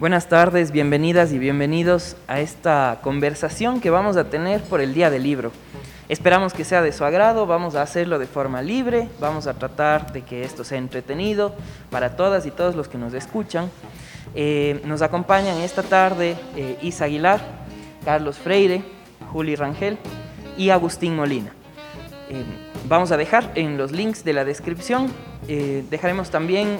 Buenas tardes, bienvenidas y bienvenidos a esta conversación que vamos a tener por el Día del Libro. Esperamos que sea de su agrado, vamos a hacerlo de forma libre, vamos a tratar de que esto sea entretenido para todas y todos los que nos escuchan. Eh, nos acompañan esta tarde eh, Isa Aguilar, Carlos Freire, Juli Rangel y Agustín Molina. Eh, vamos a dejar en los links de la descripción, dejaremos también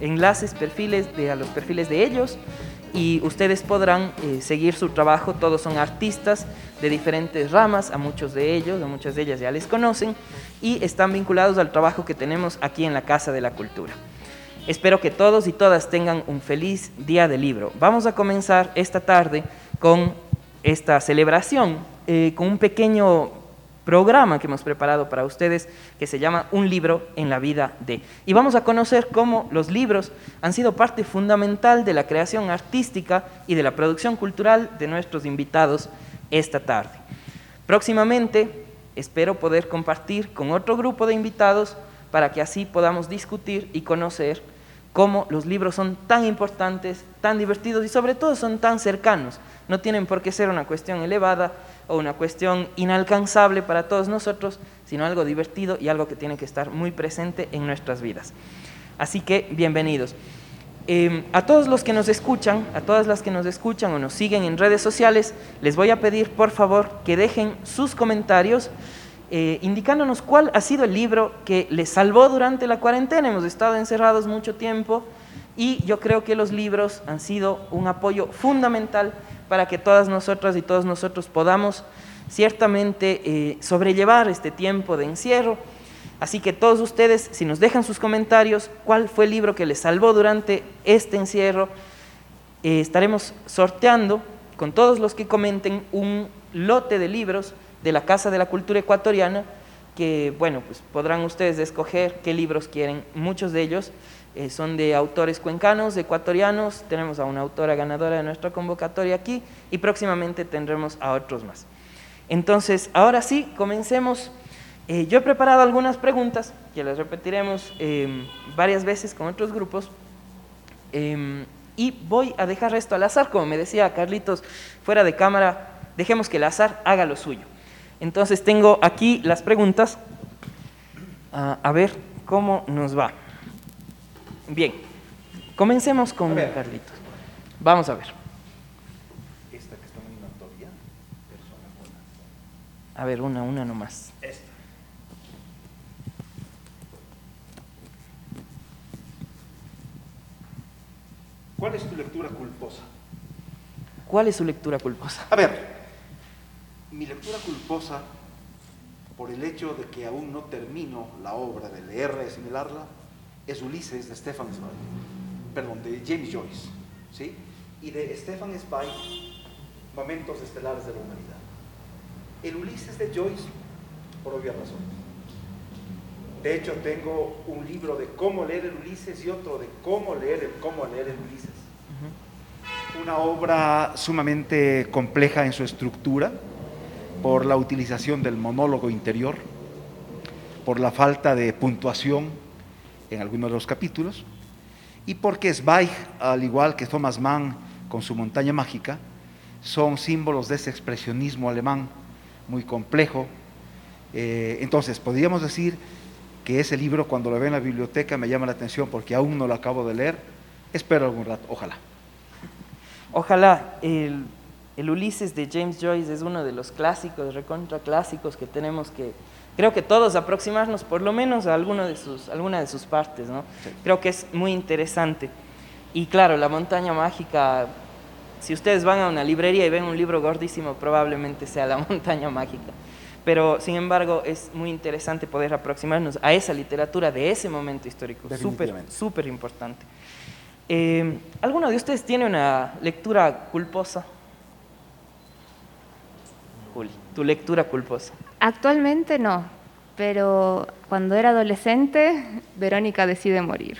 enlaces, perfiles de, a los perfiles de ellos y ustedes podrán eh, seguir su trabajo. Todos son artistas de diferentes ramas, a muchos de ellos, a muchas de ellas ya les conocen y están vinculados al trabajo que tenemos aquí en la Casa de la Cultura. Espero que todos y todas tengan un feliz día del libro. Vamos a comenzar esta tarde con esta celebración, eh, con un pequeño programa que hemos preparado para ustedes que se llama Un libro en la vida de. Y vamos a conocer cómo los libros han sido parte fundamental de la creación artística y de la producción cultural de nuestros invitados esta tarde. Próximamente espero poder compartir con otro grupo de invitados para que así podamos discutir y conocer cómo los libros son tan importantes, tan divertidos y sobre todo son tan cercanos. No tienen por qué ser una cuestión elevada, o una cuestión inalcanzable para todos nosotros, sino algo divertido y algo que tiene que estar muy presente en nuestras vidas. Así que bienvenidos. Em, a todos los que nos escuchan, a todas las que nos escuchan o nos siguen en redes sociales, les voy a pedir por favor que dejen sus comentarios eh, indicándonos cuál ha sido el libro que les salvó durante la cuarentena. Hemos estado encerrados mucho tiempo y yo creo que los libros han sido un apoyo fundamental para que todas nosotras y todos nosotros podamos ciertamente eh, sobrellevar este tiempo de encierro. Así que todos ustedes, si nos dejan sus comentarios, cuál fue el libro que les salvó durante este encierro, eh, estaremos sorteando con todos los que comenten un lote de libros de la Casa de la Cultura Ecuatoriana, que, bueno, pues podrán ustedes escoger qué libros quieren, muchos de ellos eh, son de autores cuencanos, ecuatorianos, tenemos a una autora ganadora de nuestra convocatoria aquí y próximamente tendremos a otros más. Entonces, ahora sí, comencemos. Eh, yo he preparado algunas preguntas que las repetiremos em, varias veces con otros grupos em, y voy a dejar esto al azar, como me decía Carlitos fuera de cámara, dejemos que el azar haga lo suyo. Entonces tengo aquí las preguntas, ah, a ver cómo nos va. Bien, comencemos con Carlitos. Vamos a ver. Esta que está en una persona A ver, una, una nomás. Esta. ¿Cuál es tu lectura culposa? ¿Cuál es su lectura culposa? A ver, mi lectura culposa, por el hecho de que aún no termino la obra de leerla y asimilarla, es Ulises de Stefan Zweig, perdón, de James Joyce, ¿sí? Y de Stefan Zweig, Momentos Estelares de la Humanidad. El Ulises de Joyce, por obvia razón. De hecho, tengo un libro de cómo leer el Ulises y otro de cómo leer cómo leer el Ulises. Una obra sumamente compleja en su estructura, por la utilización del monólogo interior, por la falta de puntuación en algunos de los capítulos, y porque Zweig, al igual que Thomas Mann con su montaña mágica, son símbolos de ese expresionismo alemán muy complejo. Eh, entonces, podríamos decir que ese libro, cuando lo veo en la biblioteca, me llama la atención porque aún no lo acabo de leer. Espero algún rato, ojalá. Ojalá. El, el Ulises de James Joyce es uno de los clásicos, recontra clásicos que tenemos que creo que todos aproximarnos por lo menos a alguna de sus, alguna de sus partes, ¿no? Creo que es muy interesante. Y claro, la montaña mágica, si ustedes van a una librería y ven un libro gordísimo, probablemente sea la montaña mágica. Pero, sin embargo, es muy interesante poder aproximarnos a esa literatura de ese momento histórico, súper, súper importante. Eh, ¿Alguno de ustedes tiene una lectura culposa? Juli, tu lectura culposa. Actualmente no, pero cuando era adolescente, Verónica decide morir,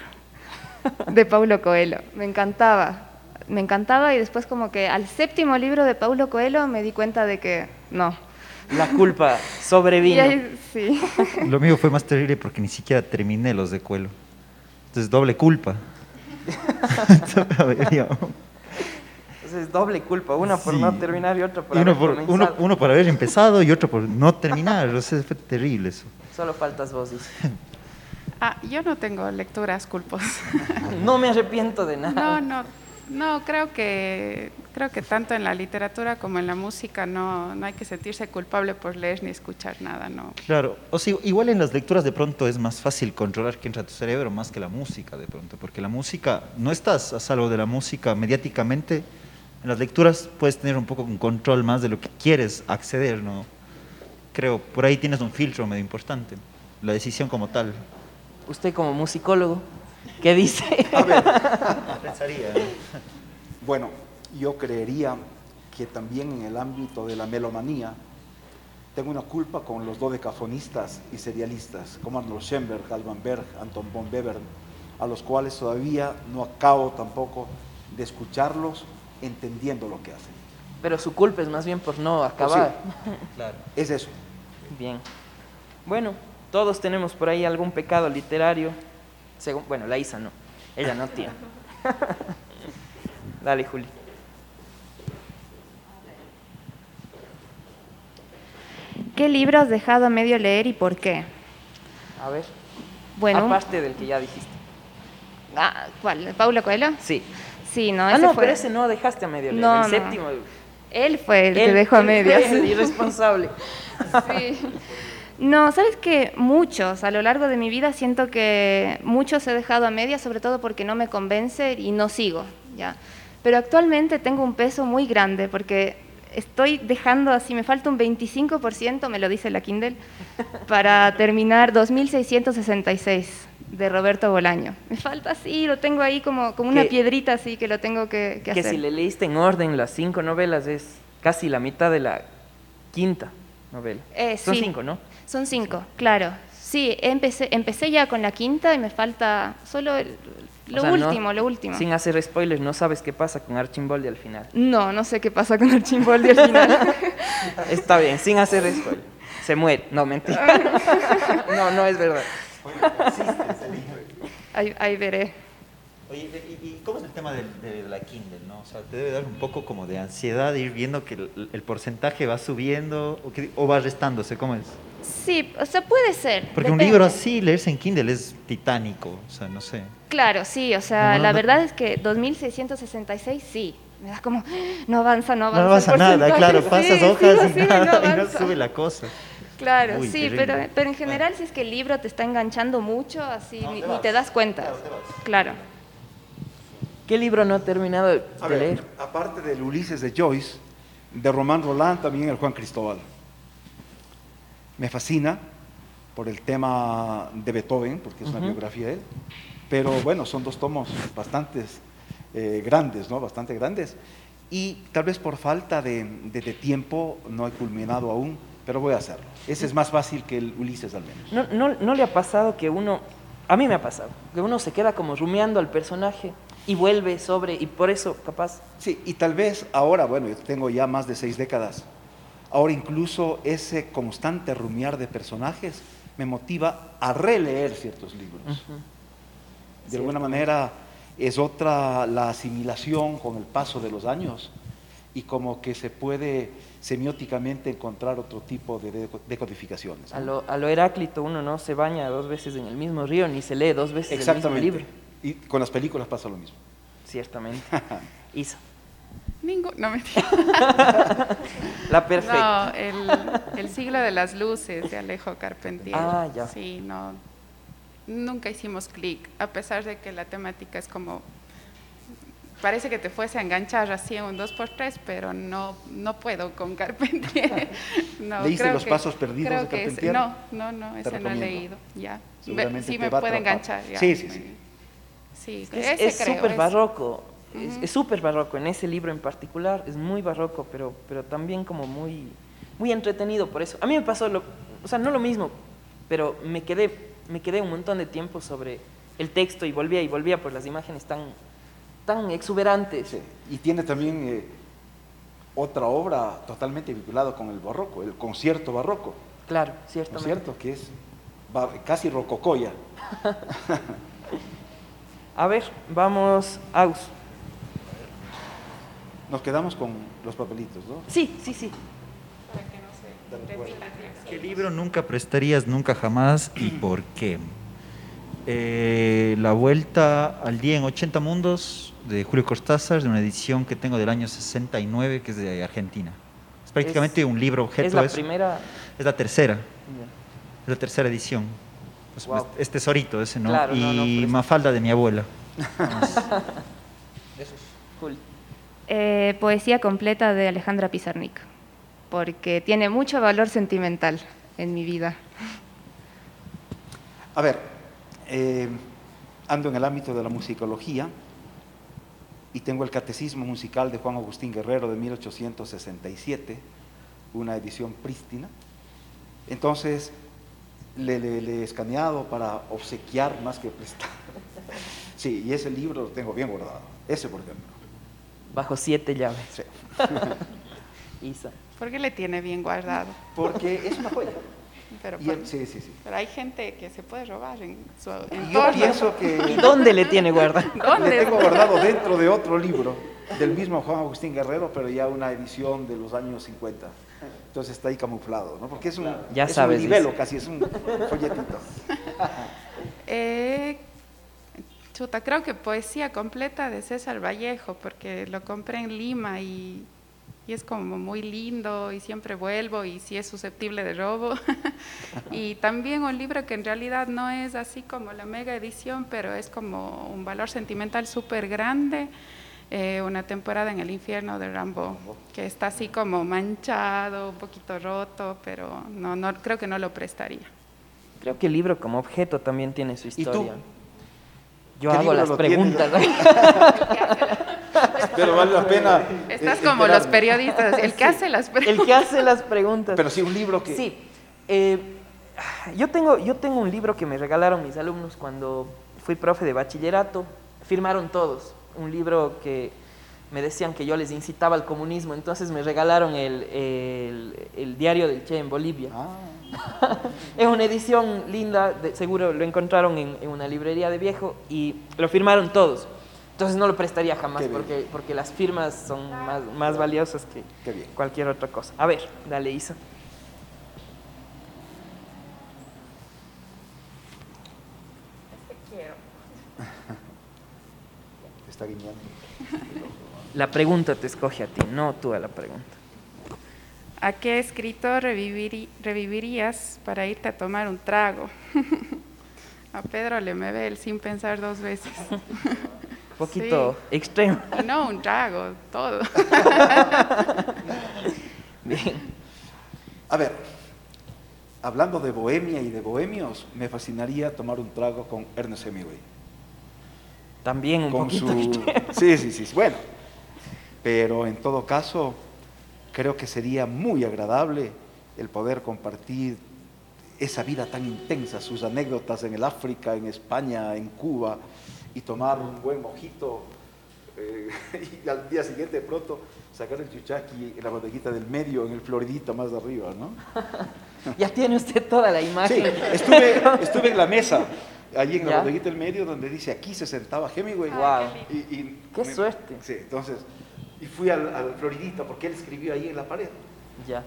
de Paulo Coelho. Me encantaba, me encantaba y después como que al séptimo libro de Paulo Coelho me di cuenta de que no. La culpa sobrevino. sí. Lo mío fue más terrible porque ni siquiera terminé los de Coelho. Entonces, doble culpa. Entonces es doble culpa, una por Sí. no terminar y otra por y uno, haber por, comenzado. uno, uno por haber empezado y otro por no terminar. O sea, fue terrible eso. Solo faltas vos, dice. Ah, yo no tengo lecturas culposas. No me arrepiento de nada. No, no, no, creo que, creo que tanto en la literatura como en la música no, no hay que sentirse culpable por leer ni escuchar nada, no. Claro, o sea, igual en las lecturas de pronto es más fácil controlar que entra a tu cerebro más que la música de pronto, porque la música, no estás a salvo de la música mediáticamente, en las lecturas puedes tener un poco un control más de lo que quieres acceder, ¿no? Creo, por ahí tienes un filtro medio importante, la decisión como tal. Usted como musicólogo, ¿qué dice? Pensaría, Bueno, yo creería que también en el ámbito de la melomanía tengo una culpa con los dodecafonistas y serialistas, como Arnold Schoenberg, Alban Berg, Anton von Webern, a los cuales todavía no acabo tampoco de escucharlos entendiendo lo que hacen. Pero su culpa es más bien por no acabar. Claro. Es eso. Bien. Bueno, todos tenemos por ahí algún pecado literario. Según, bueno, la Isa no. Ella no tiene. Dale, Juli. ¿Qué libro has dejado a medio leer y por qué? A ver. Bueno, Aparte del que ya dijiste. ah, ¿cuál? ¿Paulo Coelho? Sí. Sí, no, ah, ese no, fue. pero ese no dejaste a medio. No, el no. séptimo. Él fue el que dejó a él fue medias. el irresponsable. Sí. No, sabes que muchos, a lo largo de mi vida siento que muchos he dejado a medias, sobre todo porque no me convence y no sigo, ¿ya? Pero actualmente tengo un peso muy grande porque estoy dejando así, me falta un 25%, me lo dice la Kindle, para terminar 2666 de Roberto Bolaño. Me falta así, lo tengo ahí como, como una Que- piedrita así que lo tengo que, que que hacer. si le leíste en orden las cinco novelas es casi la mitad de la quinta novela. Eh, Son sí. cinco, ¿no? Son cinco, claro. Sí, empecé, empecé ya con la quinta y me falta solo el- lo O sea, no- último, lo último. Sin hacer spoilers, no sabes qué pasa con Archimboldi al final. No, no sé qué pasa con Archimboldi al final. Está bien, sin hacer spoilers. Se muere. No, mentira. No, no es verdad. ahí, ahí veré. Oye, ¿y, y cómo es el tema del- de, la Kindle? ¿no? O sea, te debe dar un poco como de ansiedad ir viendo que el, el porcentaje va subiendo o, que- o va restándose, ¿cómo es? Sí, o sea, puede ser. Porque un depende. libro así, leerse en Kindle es titánico, o sea, no sé. Claro, sí, o sea, No, no, la no. verdad es que 2666 sí. Me da como, no avanza, no No avanza. avanza el nada, claro, sí, pasas hojas sí, y, nada, no y no avanza. sube la cosa. Claro, Uy, sí, pero, pero en general si es que el libro te está enganchando mucho, así No, ni, te ni te das cuenta. Claro, te vas. Claro. ¿Qué libro no ha terminado de A de ver, leer? aparte del Ulises de Joyce, de Román Roland, también el Juan Cristóbal. Me fascina por el tema de Beethoven, porque es una biografía de él. Pero bueno, son dos tomos bastante grandes, ¿no? Bastante grandes. Y tal vez por falta de, de- de tiempo no he culminado aún, pero voy a hacerlo. Ese es más fácil que el Ulises al menos. ¿No, no, no le ha pasado que uno, a mí me ha pasado, que uno se queda como rumiando al personaje y vuelve sobre, y por eso capaz, Sí, y tal vez ahora, bueno, yo tengo ya más de seis décadas, ahora incluso ese constante rumiar de personajes me motiva a releer ciertos libros. De alguna manera es otra la asimilación con el paso de los años y como que se puede semióticamente encontrar otro tipo de deco- decodificaciones. a ¿no? lo, a lo Heráclito uno no se baña dos veces en el mismo río ni se lee dos veces el mismo Exactamente. libro. Y con las películas pasa lo mismo. Ciertamente. Isa, Ningún, no mentira. la perfecta. No, el, el siglo de las luces de Alejo Carpentier. Ah, ya. Sí, no. Nunca hicimos clic, a pesar de que la temática es como. Parece que te fuese a enganchar así en un 2x3, pero no, no puedo con Carpentier. No, ¿Leíste creo Los que- Pasos Perdidos creo de que ese- Carpentier? no, no, no, ese no he recomiendo. leído. Ya. Seguramente sí te me puede atrapar. enganchar. ya. Sí, sí, sí. Sí, Es ese es creo, súper barroco, es- es súper barroco, en ese libro en particular es muy barroco, pero, pero también como muy, muy entretenido por eso. A mí me pasó, lo, o sea, no lo mismo, pero me quedé, me quedé un montón de tiempo sobre el texto y volvía y volvía por las imágenes tan, tan exuberantes. Sí, Y tiene también eh, otra obra totalmente vinculada con el barroco, el concierto barroco, Claro, ¿no es ciertamente. cierto? Que es casi rococoya. A ver, vamos, Aus. Nos quedamos con los papelitos, ¿no? Sí, sí, sí. ¿Qué libro nunca prestarías, nunca jamás y por qué? Eh, la Vuelta al Día en 80 Mundos de Julio Cortázar, de una edición que tengo del año 69, que es de Argentina. Es prácticamente Es- un libro objeto. Es la eso. primera. Es la tercera, es la tercera edición. Pues, Wow. es, es tesorito ese, ¿no? Claro, no, no, y por eso. Mafalda de mi abuela. Cool. Eh, poesía completa de Alejandra Pizarnik, porque tiene mucho valor sentimental en mi vida. A ver, eh, ando en el ámbito de la musicología y tengo el Catecismo Musical de Juan Agustín Guerrero de 1867, una edición prístina. Entonces, le, le- le he escaneado para obsequiar más que prestar. Sí, y ese libro lo tengo bien guardado. Ese, por ejemplo. Bajo siete llaves. Sí. Isa. ¿Por qué le tiene bien guardado? Porque es una joya. Pero, Y por- el- sí, sí, sí. pero hay gente que se puede robar en su Y entorno. yo pienso ¿Y que dónde le tiene guardado? ¿Dónde? le tengo guardado dentro de otro libro del mismo Juan Agustín Guerrero, pero ya una edición de los años 50. Entonces está ahí camuflado, ¿no? Porque es un, Ya es sabes, un libelo dice. casi, es un folletito. Eh, chuta, creo que poesía completa de César Vallejo, porque lo compré en Lima y, y es como muy lindo y siempre vuelvo y sí es susceptible de robo. y también un libro que en realidad no es así como la mega edición, pero es como un valor sentimental súper grande. Eh, una temporada en el infierno de Rambo, que está así como manchado, un poquito roto, pero no, no creo que no lo prestaría. Creo que el libro como objeto también tiene su ¿Y tú? historia. Yo ¿Qué hago las preguntas. Pero vale la pena. Estás como los periodistas, el que hace las preguntas. El que hace las preguntas. Pero sí, un libro que. Sí. eh, yo, tengo, yo tengo un libro que me regalaron mis alumnos cuando fui profe de bachillerato. Firmaron todos. Un libro que me decían que yo les incitaba al comunismo. Entonces me regalaron el, el- el diario del Che en Bolivia. Ah, Es una edición linda, de- seguro lo encontraron en, en una librería de viejo y lo firmaron todos. Entonces no lo prestaría jamás porque, porque las firmas son más, más valiosas que cualquier otra cosa. A ver, dale Isa. Está guiñando. La pregunta te escoge a ti, no tú a la pregunta. ¿A qué escritor reviviri- revivirías para irte a tomar un trago? a Pedro le me ve el sin pensar dos veces. Un poquito extremo. No un trago, todo. Bien. A ver, hablando de bohemia y de bohemios, me fascinaría tomar un trago con Ernest Hemingway. También un con poquito su... Sí, sí, sí, bueno. Pero en todo caso, creo que sería muy agradable el poder compartir esa vida tan intensa, sus anécdotas en el África, en España, en Cuba, y tomar un buen mojito eh, y al día siguiente de pronto sacar el chuchaqui en la bodeguita del medio, en el floridita más arriba, ¿no? Ya tiene usted toda la Sí, imagen. estuve, estuve en la mesa, allí en la bodeguita del medio, donde dice aquí se sentaba Hemingway. Wow. Y, y Qué suerte. Sí, entonces, y fui al, al Floridita porque él escribió ahí en la pared. Ya.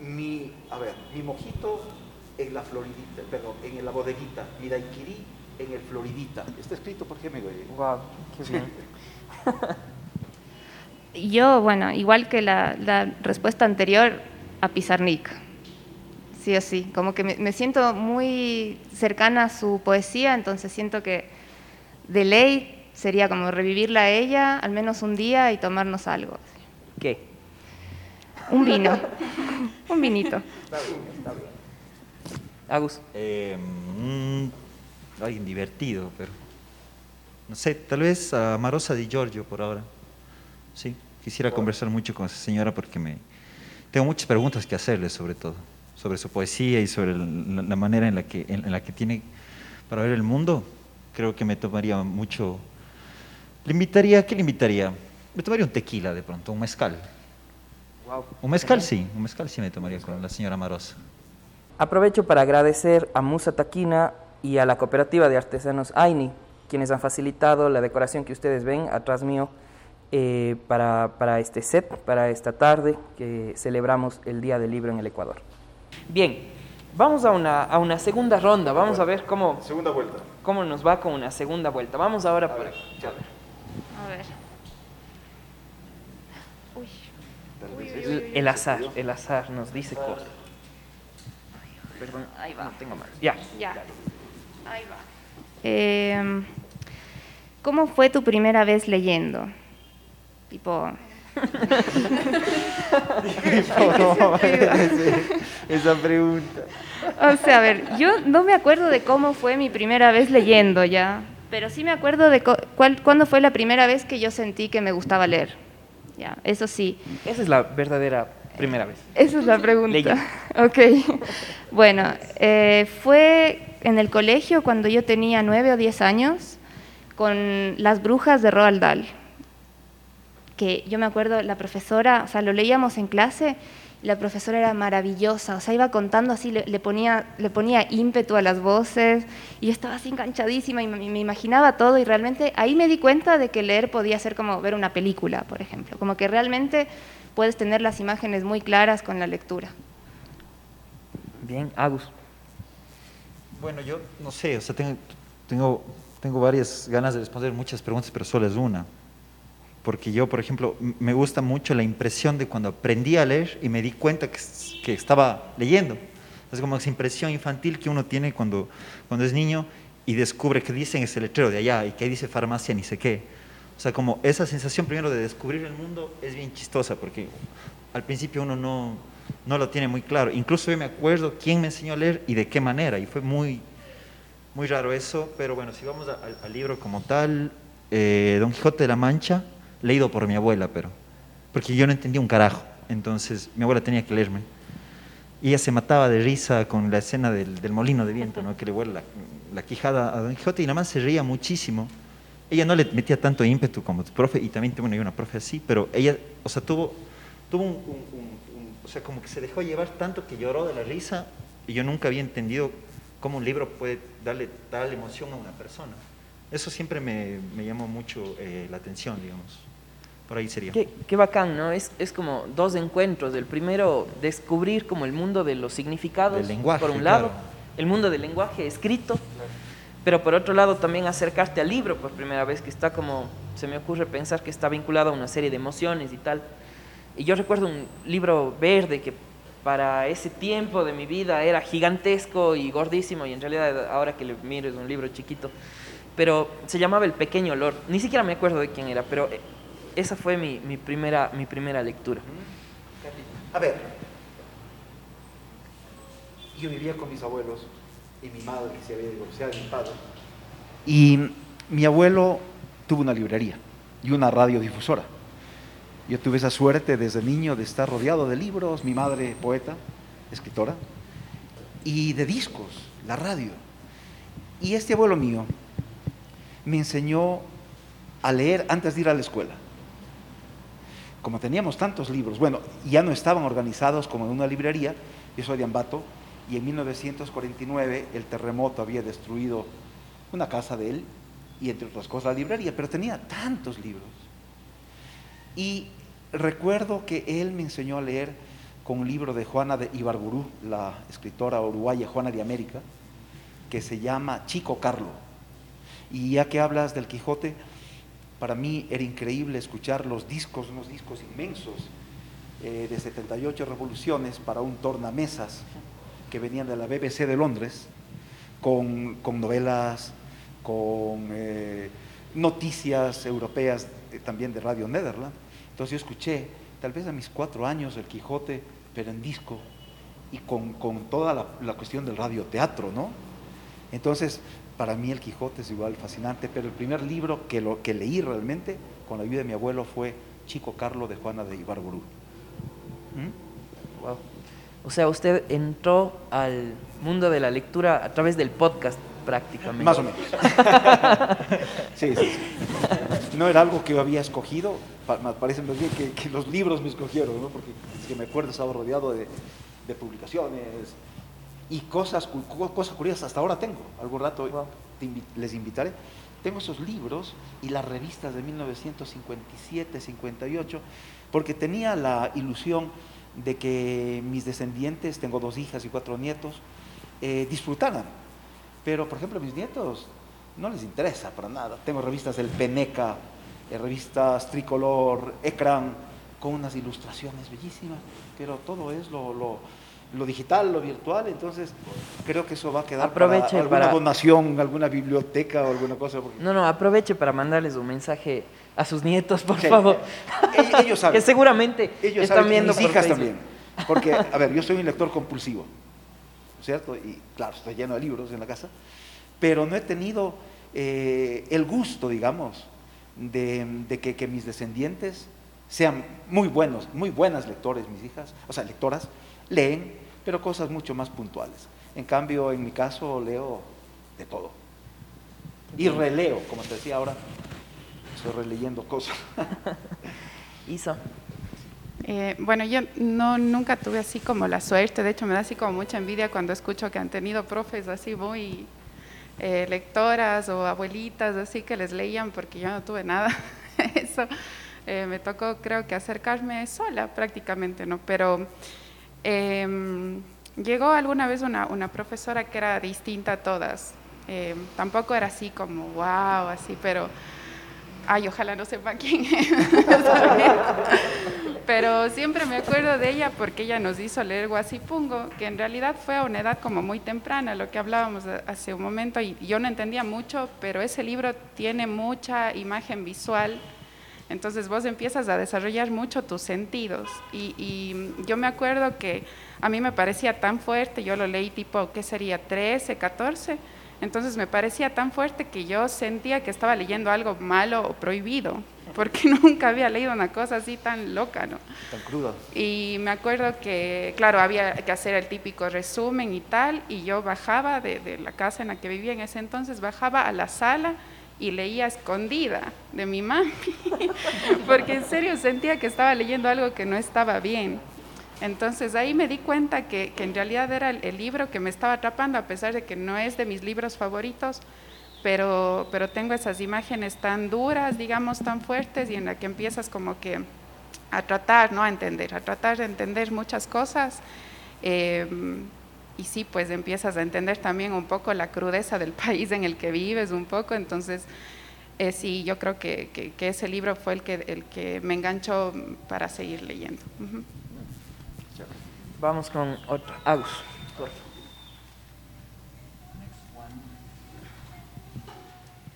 Mi, a ver, mi mojito en la Floridita, perdón, en la bodeguita, mi daiquiri en el Floridita. Está escrito por Hemingway. Wow, qué bien. Yo, bueno, igual que la, la respuesta anterior, a Pizarnik. Sí o sí, como que me, me siento muy cercana a su poesía, entonces siento que de ley sería como revivirla a ella al menos un día y tomarnos algo. ¿Qué? Un vino, un vinito. Agus. Eh, mm, alguien divertido, pero no sé, tal vez a Marosa Di Giorgio por ahora. Sí, quisiera conversar mucho con esa señora porque me tengo muchas preguntas que hacerle sobre todo, sobre su poesía y sobre la, manera en la que en la que tiene para ver el mundo. Creo que me tomaría mucho. Le invitaría, ¿qué le invitaría? Me tomaría un tequila de pronto, un mezcal. Wow. Un mezcal sí, un mezcal sí me tomaría con la señora Marosa. Aprovecho para agradecer a Musa Taquina y a la cooperativa de artesanos AINI quienes han facilitado la decoración que ustedes ven atrás mío eh, para, para este set, para esta tarde que celebramos el Día del Libro en el Ecuador. Bien, vamos a una, a una segunda ronda, vamos a ver cómo, Segunda vuelta. cómo nos va con una segunda vuelta. Vamos ahora por aquí. A ver. Uy. El, el azar, el azar nos dice cosas. Perdón, Ahí va. no tengo más. Ya. Ya. Ahí va. Eh, ¿Cómo fue tu primera vez leyendo? Tipo. Esa pregunta. O sea, a ver, yo no me acuerdo de cómo fue mi primera vez leyendo ya, pero sí me acuerdo de cuál, cuándo fue la primera vez que yo sentí que me gustaba leer. Ya, eso sí. Esa es la verdadera primera vez. Esa es la pregunta. Leyendo. Ok. Bueno, eh, fue en el colegio cuando yo tenía nueve o diez años con Las Brujas de Roald Dahl. Que yo me acuerdo, la profesora, o sea, lo leíamos en clase, y la profesora era maravillosa, o sea, iba contando así, le, le ponía, le ponía ímpetu a las voces, y yo estaba así enganchadísima y me, me imaginaba todo, y realmente ahí me di cuenta de que leer podía ser como ver una película, por ejemplo, como que realmente puedes tener las imágenes muy claras con la lectura. Bien, Agus. Bueno, yo no sé, o sea, tengo, tengo, tengo varias ganas de responder muchas preguntas, pero solo es una. Porque yo, por ejemplo, me gusta mucho la impresión de cuando aprendí a leer y me di cuenta que, que estaba leyendo. Es como esa impresión infantil que uno tiene cuando, cuando es niño y descubre que dicen ese letrero de allá y que dice farmacia ni sé qué. O sea, como esa sensación primero de descubrir el mundo es bien chistosa porque al principio uno no, no lo tiene muy claro. Incluso yo me acuerdo quién me enseñó a leer y de qué manera y fue muy, muy raro eso, pero bueno, si vamos al libro como tal, eh, Don Quijote de la Mancha, leído por mi abuela, pero porque yo no entendía un carajo, entonces mi abuela tenía que leerme. Y ella se mataba de risa con la escena del, molino de viento, ¿no? que le vuela la, la quijada a Don Quijote y nada más se reía muchísimo. Ella no le metía tanto ímpetu como tu profe, y también bueno, hay una profe así, pero ella, o sea, tuvo, tuvo un- un- o sea, como que se dejó llevar tanto que lloró de la risa, y yo nunca había entendido cómo un libro puede darle tal emoción a una persona. Eso siempre me, me llamó mucho eh, la atención, digamos. Por ahí sería. Qué, qué bacán, ¿no? Es, es como dos encuentros. El primero, descubrir como el mundo de los significados, Del lenguaje, por un lado, claro. el mundo del lenguaje escrito, pero por otro lado también acercarte al libro por primera vez, que está como, se me ocurre pensar que está vinculado a una serie de emociones y tal. Y yo recuerdo un libro verde que para ese tiempo de mi vida era gigantesco y gordísimo, y en realidad ahora que le miro es un libro chiquito, pero se llamaba El Pequeño Olor. Ni siquiera me acuerdo de quién era, pero eh, esa fue mi, mi primera, mi primera lectura. A ver, yo vivía con mis abuelos y mi madre que se había divorciado de mi padre. Y mi abuelo tuvo una librería y una radiodifusora. Yo tuve esa suerte desde niño de estar rodeado de libros, mi madre poeta, escritora, y de discos, la radio. Y este abuelo mío me enseñó a leer antes de ir a la escuela. Como teníamos tantos libros, bueno, ya no estaban organizados como en una librería, yo soy de Ambato, y en 1949 el terremoto había destruido una casa de él y entre otras cosas la librería, pero tenía tantos libros. Y recuerdo que él me enseñó a leer con un libro de Juana de Ibarburú, la escritora uruguaya Juana de América, que se llama Chico Carlo. Y ya que hablas del Quijote, para mí era increíble escuchar los discos, unos discos inmensos eh, de 78 revoluciones para un tornamesas que venían de la BBC de Londres, con, con novelas, con eh, noticias europeas eh, también de Radio Netherland. Entonces yo escuché, tal vez a mis cuatro años, el Quijote, pero en disco, y con, con toda la, la cuestión del radioteatro, ¿no? Entonces, para mí el Quijote es igual fascinante, pero el primer libro que, lo, que leí realmente con la ayuda de mi abuelo fue Chico Carlo de Juana de Ibarburú. ¿Mm? Wow. O sea, usted entró al mundo de la lectura a través del podcast prácticamente. Más o menos. sí, sí, sí. No era algo que yo había escogido, me parece más bien que, que los libros me escogieron, ¿no? porque desde que me acuerdo estaba rodeado de, de publicaciones y cosas, cosas curiosas, hasta ahora tengo, algún rato Wow. te invi- les invitaré. tengo esos libros y las revistas de 1957, 58, porque tenía la ilusión de que mis descendientes, tengo dos hijas y cuatro nietos, eh, disfrutaran. Pero, por ejemplo, a mis nietos no les interesa para nada. Tengo revistas del Peneca, eh, revistas Tricolor, Ecran, con unas ilustraciones bellísimas, pero todo es lo, lo, lo digital, lo virtual, entonces creo que eso va a quedar Aproveche para alguna para- donación, alguna biblioteca o alguna cosa. porque- No, no, aproveche para mandarles un mensaje a sus nietos, por Sí. favor. Ellos- ellos saben. que seguramente Ellos están saben, viendo mis por hijas Facebook. también. Porque, a ver, yo soy un lector compulsivo, ¿cierto? Y claro, estoy lleno de libros en la casa, pero no he tenido eh, el gusto, digamos, de, de que, que mis descendientes sean muy buenos, muy buenas lectores, mis hijas, o sea, lectoras, leen, pero cosas mucho más puntuales. En cambio, en mi caso, leo de todo. Y releo, como te decía ahora, estoy releyendo cosas. Isa. Eh, bueno, yo no, nunca tuve así como la suerte, de hecho me da así como mucha envidia cuando escucho que han tenido profes así muy eh, lectoras o abuelitas así que les leían porque yo no tuve nada. Eso eh, me tocó creo que acercarme sola prácticamente, ¿no? Pero em, llegó alguna vez una, profesora que era distinta a todas. Eh, tampoco era así como wow, así, pero ay, ojalá no sepa quién es. Pero siempre me acuerdo de ella porque ella nos hizo leer Guasipungo, que en realidad fue a una edad como muy temprana, lo que hablábamos hace un momento, y yo no entendía mucho, pero ese libro tiene mucha imagen visual, entonces vos empiezas a desarrollar mucho tus sentidos. Y, y yo me acuerdo que a mí me parecía tan fuerte, yo lo leí tipo, ¿qué sería? 13, 14. Entonces me parecía tan fuerte que yo sentía que estaba leyendo algo malo o prohibido, porque nunca había leído una cosa así tan loca, ¿no? Tan cruda. Y me acuerdo que, claro, había que hacer el típico resumen y tal, y yo bajaba de, de la casa en la que vivía en ese entonces, bajaba a la sala y leía escondida de mi mami, porque en serio sentía que estaba leyendo algo que no estaba bien. Entonces ahí me di cuenta que, que en realidad era el, libro que me estaba atrapando, a pesar de que no es de mis libros favoritos, pero, pero tengo esas imágenes tan duras, digamos, tan fuertes, y en la que empiezas como que a tratar, ¿no? A entender, a tratar de entender muchas cosas. eh, y sí, pues empiezas a entender también un poco la crudeza del país en el que vives, un poco. Entonces, eh, sí, yo creo que, que- que ese libro fue el que, el que me enganchó para seguir leyendo. Vamos con otro. Agus. por favor.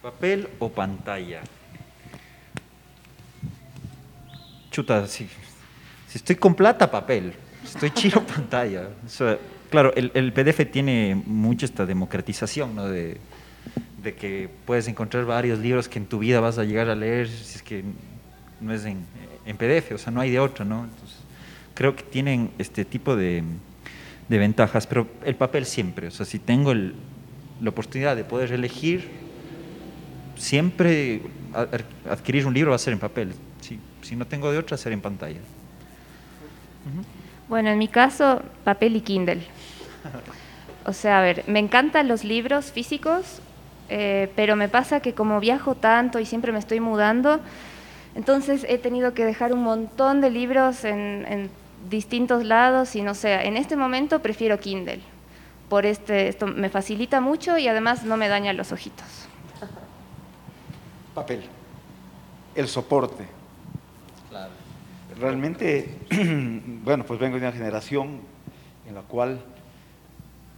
¿Papel o pantalla? Chuta, si, si estoy con plata, papel. Si estoy chido, pantalla. O sea, claro, el, el PDF tiene mucho esta democratización, ¿no? De, que puedes encontrar varios libros que en tu vida vas a llegar a leer si es que no es en, PDF, o sea, no hay de otro, ¿no? Entonces, creo que tienen este tipo de, de ventajas, pero el papel siempre, o sea, si tengo el- la oportunidad de poder elegir, siempre adquirir un libro va a ser en papel. Si, si no tengo de otra, ser en pantalla. Bueno, en mi caso, papel y Kindle. O sea, a ver, me encantan los libros físicos, eh, pero me pasa que como viajo tanto y siempre me estoy mudando, entonces he tenido que dejar un montón de libros en, en distintos lados y no sé, en este momento prefiero Kindle. Por este, esto me facilita mucho y además no me daña los ojitos. Papel. El soporte. Realmente, bueno, pues vengo de una generación en la cual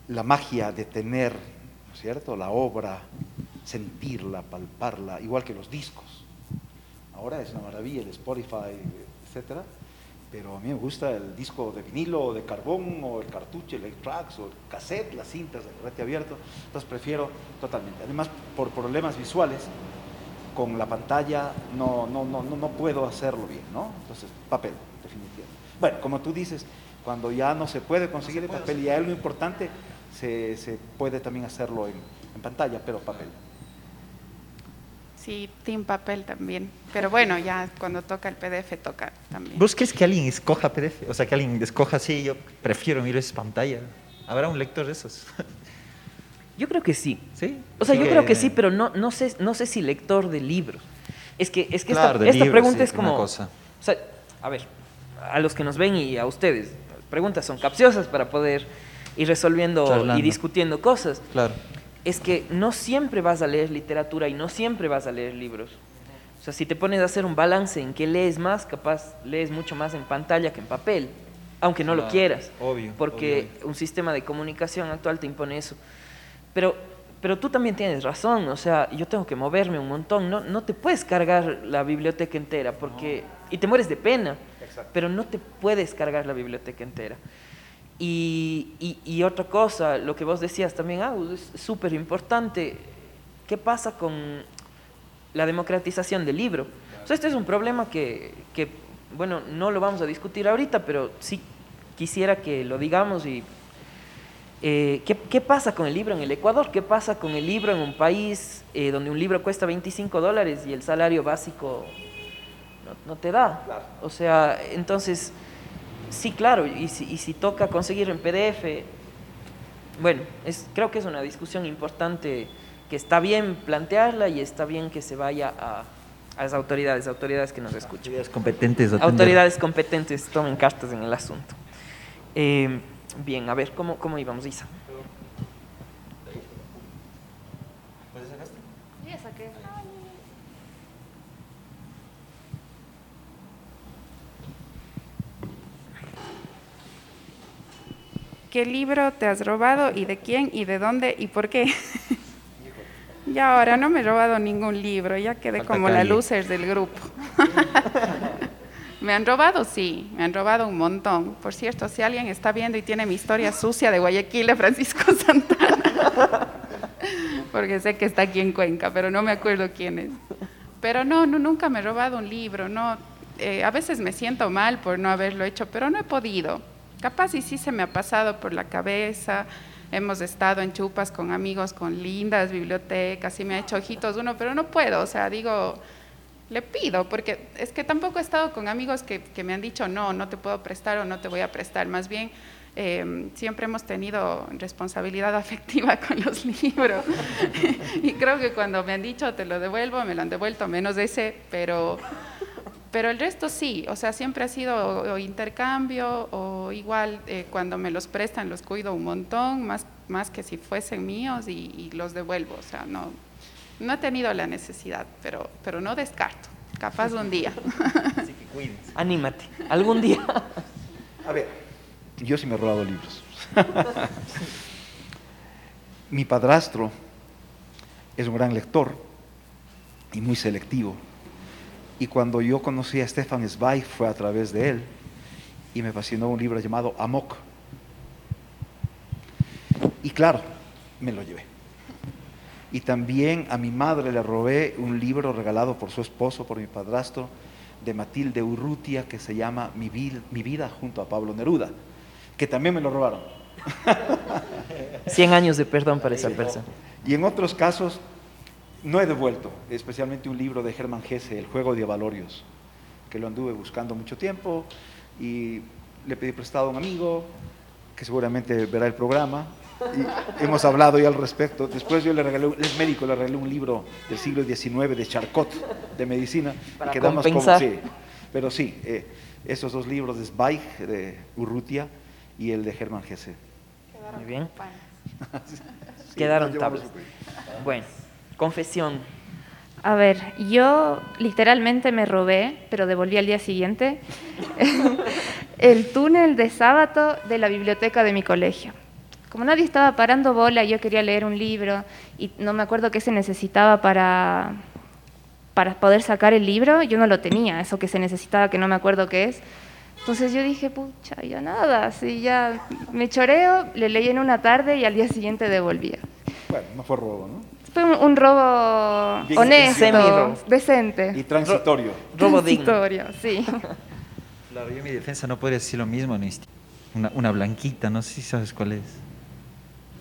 la magia de tener, ¿no es cierto?, la obra, sentirla, palparla, igual que los discos. Ahora es una maravilla el Spotify, etcétera, pero a mí me gusta el disco de vinilo, o de carbón, o el cartucho, el 8-tracks, o el cassette, las cintas de correte abierto. Entonces prefiero totalmente. Además, por problemas visuales, con la pantalla no, no, no, no puedo hacerlo bien, ¿no? Entonces, papel, definitivamente. Bueno, como tú dices, cuando ya no se puede conseguir el papel y hay algo importante, se, se puede también hacerlo en, en pantalla, pero papel. Sí, Team Papel también. Pero bueno, ya cuando toca el PDF toca también. ¿Vos crees que alguien escoja PDF? O sea, que alguien escoja así, yo prefiero mil veces pantalla. ¿Habrá un lector de esos? Yo creo que sí. ¿Sí? O sea, yo Sí. creo que sí, pero no, no, sé, no sé si lector de libros. Es que, es que Claro, esta, de esta libros, pregunta sí, es como... cosa. O sea, a ver, a los que nos ven y a ustedes, preguntas son capciosas para poder ir resolviendo Charlando. y discutiendo cosas. Claro. Es que no siempre vas a leer literatura y no siempre vas a leer libros. O sea, si te pones a hacer un balance en qué lees más, capaz lees mucho más en pantalla que en papel, aunque no lo quieras. obvio, Porque un sistema de comunicación actual te impone eso. Pero, pero tú también tienes razón, o sea, yo tengo que moverme un montón, no, no te puedes cargar la biblioteca entera, porque, y te mueres de pena, pero no te puedes cargar la biblioteca entera. Y, y- y otra cosa, lo que vos decías también, ah, es súper importante, ¿qué pasa con la democratización del libro? O sea, este es un problema que, que, bueno, no lo vamos a discutir ahorita, pero sí quisiera que lo digamos y eh, ¿qué, qué pasa con el libro en el Ecuador? ¿Qué pasa con el libro en un país eh, donde un libro cuesta 25 dólares y el salario básico no, no te da? O sea, entonces, sí, claro, y si, y si toca conseguir en PDF, bueno, es, creo que es una discusión importante que está bien plantearla y está bien que se vaya a, a las autoridades, autoridades que nos escuchan. Autoridades competentes. atender. Autoridades competentes tomen cartas en el asunto. Eh, bien, a ver, ¿cómo, cómo íbamos, Isa? ¿Qué libro te has robado y de quién y de dónde y por qué? ya ahora no me he robado ningún libro, ya quedé Falta como la loser del grupo. me han robado, sí, me han robado un montón. Por cierto, si alguien está viendo y tiene mi historia sucia de Guayaquil de Francisco Santana, porque sé que está aquí en Cuenca, pero no me acuerdo quién es. Pero no, no nunca me he robado un libro, no. Eh, a veces me siento mal por no haberlo hecho, pero no he podido. Capaz y sí se me ha pasado por la cabeza. Hemos estado en chupas con amigos con lindas bibliotecas y me ha hecho ojitos uno, pero no puedo. O sea, digo, le pido, porque es que tampoco he estado con amigos que, me han dicho, no, no te puedo prestar o no te voy a prestar. Más bien, eh, siempre hemos tenido responsabilidad afectiva con los libros. y creo que cuando me han dicho, te lo devuelvo, me lo han devuelto, menos ese, pero... Pero el resto sí, o sea, siempre ha sido o, o intercambio o igual eh, cuando me los prestan los cuido un montón, más, más que si fuesen míos y, y los devuelvo. O sea, no, no he tenido la necesidad, pero, pero no descarto. Capaz un día. Así que cuídense. Anímate, algún día. A ver, yo sí me he robado libros. Mi padrastro es un gran lector y muy selectivo. Y cuando yo conocí a Stefan Zweig fue a través de él y me fascinó un libro llamado Amok. Y claro, me lo llevé. Y también a mi madre le robé un libro regalado por su esposo, por mi padrastro, de Matilde Urrutia, que se llama Mi vida, Mi vida junto a Pablo Neruda, que también me lo robaron. 100 años de perdón para esa persona. Y en otros casos no he devuelto, especialmente un libro de Germán Gese, El juego de Avalorios, que lo anduve buscando mucho tiempo y le pedí prestado a un amigo que seguramente verá el programa y hemos hablado ya al respecto. Después yo le regalé, él es médico, le regalé un libro del siglo XIX de Charcot, de medicina. y Para quedamos compensar. sí. Pero sí, eh, esos dos libros de Zweig, de Urrutia, y el de Germán Gese. Muy bien. Sí, Quedaron tablas. Bueno, confesión. A ver, yo literalmente me robé, pero devolví al día siguiente, el túnel de sábado de la biblioteca de mi colegio. Como nadie estaba parando bola, yo quería leer un libro y no me acuerdo qué se necesitaba para, para poder sacar el libro, yo no lo tenía, eso que se necesitaba que no me acuerdo qué es. Entonces yo dije, pucha, ya nada, así ya me choreo, le leí en una tarde y al día siguiente devolvía. Bueno, no fue robo, ¿no? Fue un, un robo Bien honesto, decente. Y transitorio. Robo digno. Transitorio, sí. Claro, yo en mi defensa no podría decir lo mismo, una, una blanquita, no sé si sabes cuál es.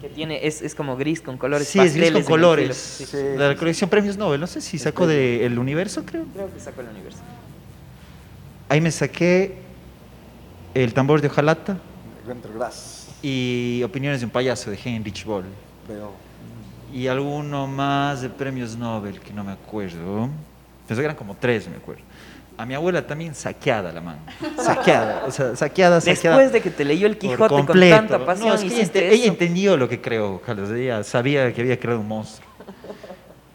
Que tiene, es, es como gris con colores Sí, es gris con colores. Sí, de la sí, colección Premios Nobel, no sé si sacó de El Universo, creo. Creo que sacó el universo. Ahí me saqué El tambor de hojalata Glass. y Opiniones de un payaso de Heinrich Boll. Veo. Y alguno más de premios Nobel, que no me acuerdo. Pensé que eran como tres, me acuerdo. A mi abuela también saqueada la mano. Saqueada, o sea, saqueada, saqueada. Después de que te leyó el Quijote con tanta pasión, No, es que ella, hiciste ente- ella eso. entendió lo que creó, Carlos. Ella sabía que había creado un monstruo.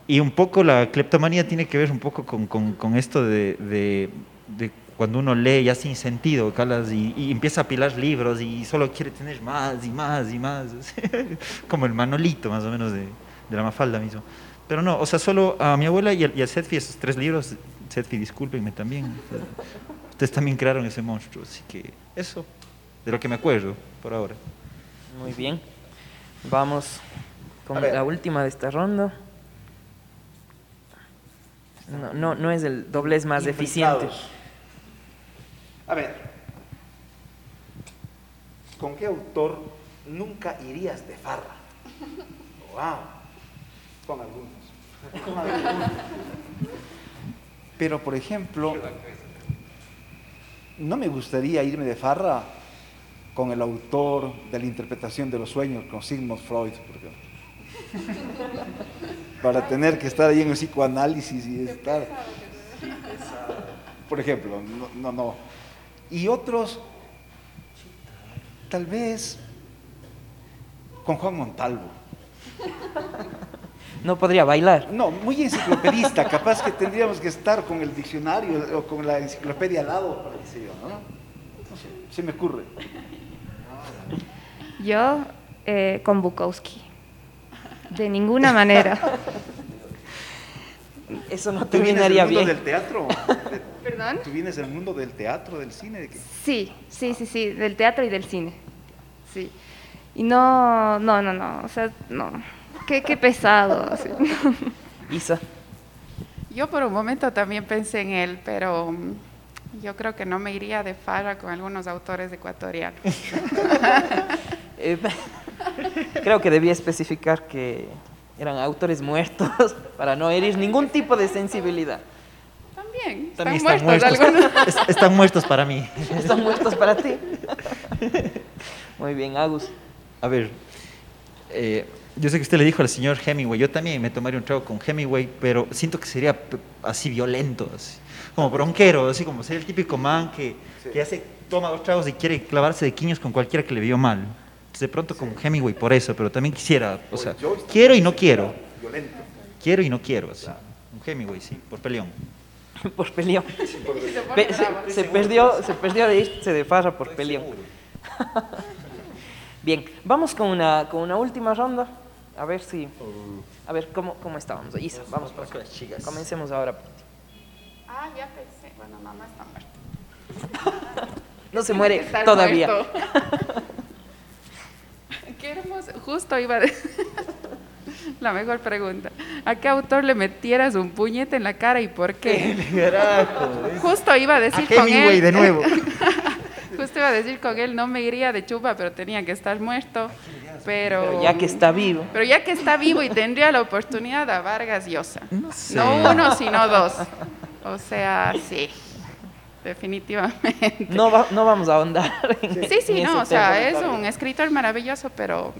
Y un poco la cleptomanía tiene que ver un poco con, con- con esto de, de- de cuando uno lee ya sin sentido, Carlos, y, y empieza a apilar libros y solo quiere tener más y más y más. Como el manolito, más o menos, de, de la Mafalda mismo. Pero no, o sea, solo a mi abuela y a, y a Setfi, esos tres libros, Setfi, discúlpenme también. ustedes también crearon ese monstruo, así que eso, de lo que me acuerdo por ahora. Muy bien. Vamos con la última de esta ronda. No, no, no es el doblez más eficiente. A ver, ¿con qué autor nunca irías de farra? ¡Wow! Con algunos. Con algunos. Pero, por ejemplo, no me gustaría irme de farra con el autor de la interpretación de los sueños, con Sigmund Freud, por ejemplo. Para tener que estar ahí en el psicoanálisis y estar por ejemplo, no, no, no. Y otros, tal vez, con Juan Montalvo. No podría bailar. No, muy enciclopedista, capaz que tendríamos que estar con el diccionario o con la enciclopedia al lado, para qué sé yo, ¿no? No sé, se me ocurre. Yo eh, con Bukowski. De ninguna manera. Eso no ¿Tú te vienes del viene mundo bien. del teatro? ¿Perdón? ¿Tú vienes del mundo del teatro, del cine? ¿De qué? Sí, sí, sí, sí, del teatro y del cine. Sí. Y no, no, no, no, o sea, no. Qué, qué pesado. sí. Isa. Yo por un momento también pensé en él, pero mm, yo creo que no me iría de farra con algunos autores ecuatorianos. Eh, creo que debía especificar que eran autores muertos para no herir ningún tipo de sensibilidad. También, están También muertos, están muertos. algunos. Es- están muertos para mí. ¿Están muertos para ti? Muy bien, Agus. A ver, eh, yo sé que usted le dijo al señor Hemingway, yo también me tomaría un trago con Hemingway, pero siento que sería así violento, así, como bronquero, así como ser el típico man que, que hace, toma dos tragos y quiere clavarse de quiños con cualquiera que le vio mal. Entonces, de pronto con Hemingway por eso, pero también quisiera, o sea, Joyce quiero y no quiero, Violento. quiero y no quiero, así. Un Hemingway, sí, por peleón. Por peleón. Se pone Pe- se, bravo. se perdió, se perdió de irse de farra por peleón. Bien, vamos con una, con una última ronda. A ver si. A ver, ¿cómo, cómo estábamos? Isa, vamos por acá. Comencemos ahora. por ti. Ah, ya pensé. Bueno, mamá está muerta. No se muere todavía. Qué hermoso. Justo iba a decir. La mejor pregunta. ¿A qué autor le metieras un puñete en la cara y por qué? Justo iba a decir A con él. de nuevo. Justo iba a decir con él, no me iría de chupa, pero tenía que estar muerto. Pero, Pero ya que está vivo. pero ya que está vivo y tendría la oportunidad a Vargas Llosa. No uno, sino dos. O sea, sí. Definitivamente. No, va- no vamos a ahondar en Sí, sí, en no, ese o sea, es un escritor maravilloso, pero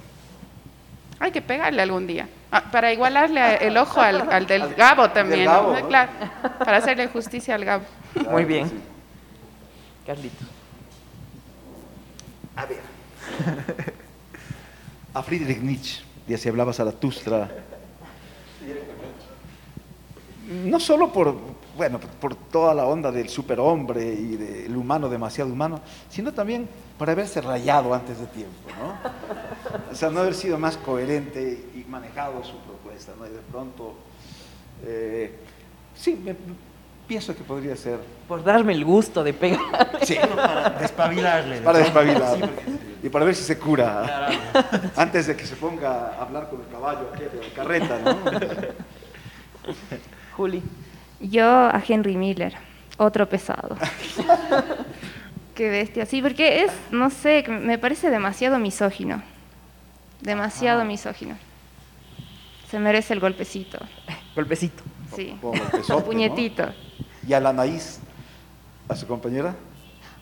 hay que pegarle algún día. Ah, para igualarle el ojo al, al del Gabo también. Del Gabo, ¿no? ¿no? Claro, para hacerle justicia al Gabo. Muy bien. Sí. Carlitos. A ver. A Friedrich Nietzsche, de así hablaba Zaratustra. No solo por, bueno, por toda la onda del superhombre y del humano demasiado humano, sino también por haberse rayado antes de tiempo, ¿no? O sea, no haber sido más coherente y manejado su propuesta, ¿no? Y de pronto, eh, sí, me- pienso que podría ser Por darme el gusto de pegar. Sí, Para despabilarle. para despabilar. Y para ver si se cura. Antes de que se ponga a hablar con el caballo aquel de la carreta, ¿no? Juli. Yo a Henry Miller, otro pesado. Qué bestia. Sí, porque es, no sé, me parece demasiado misógino. Demasiado misógino. Se merece el golpecito. Golpecito. Sí. Como el pesote, ¿no? Puñetito. Y a la Anaís, a su compañera.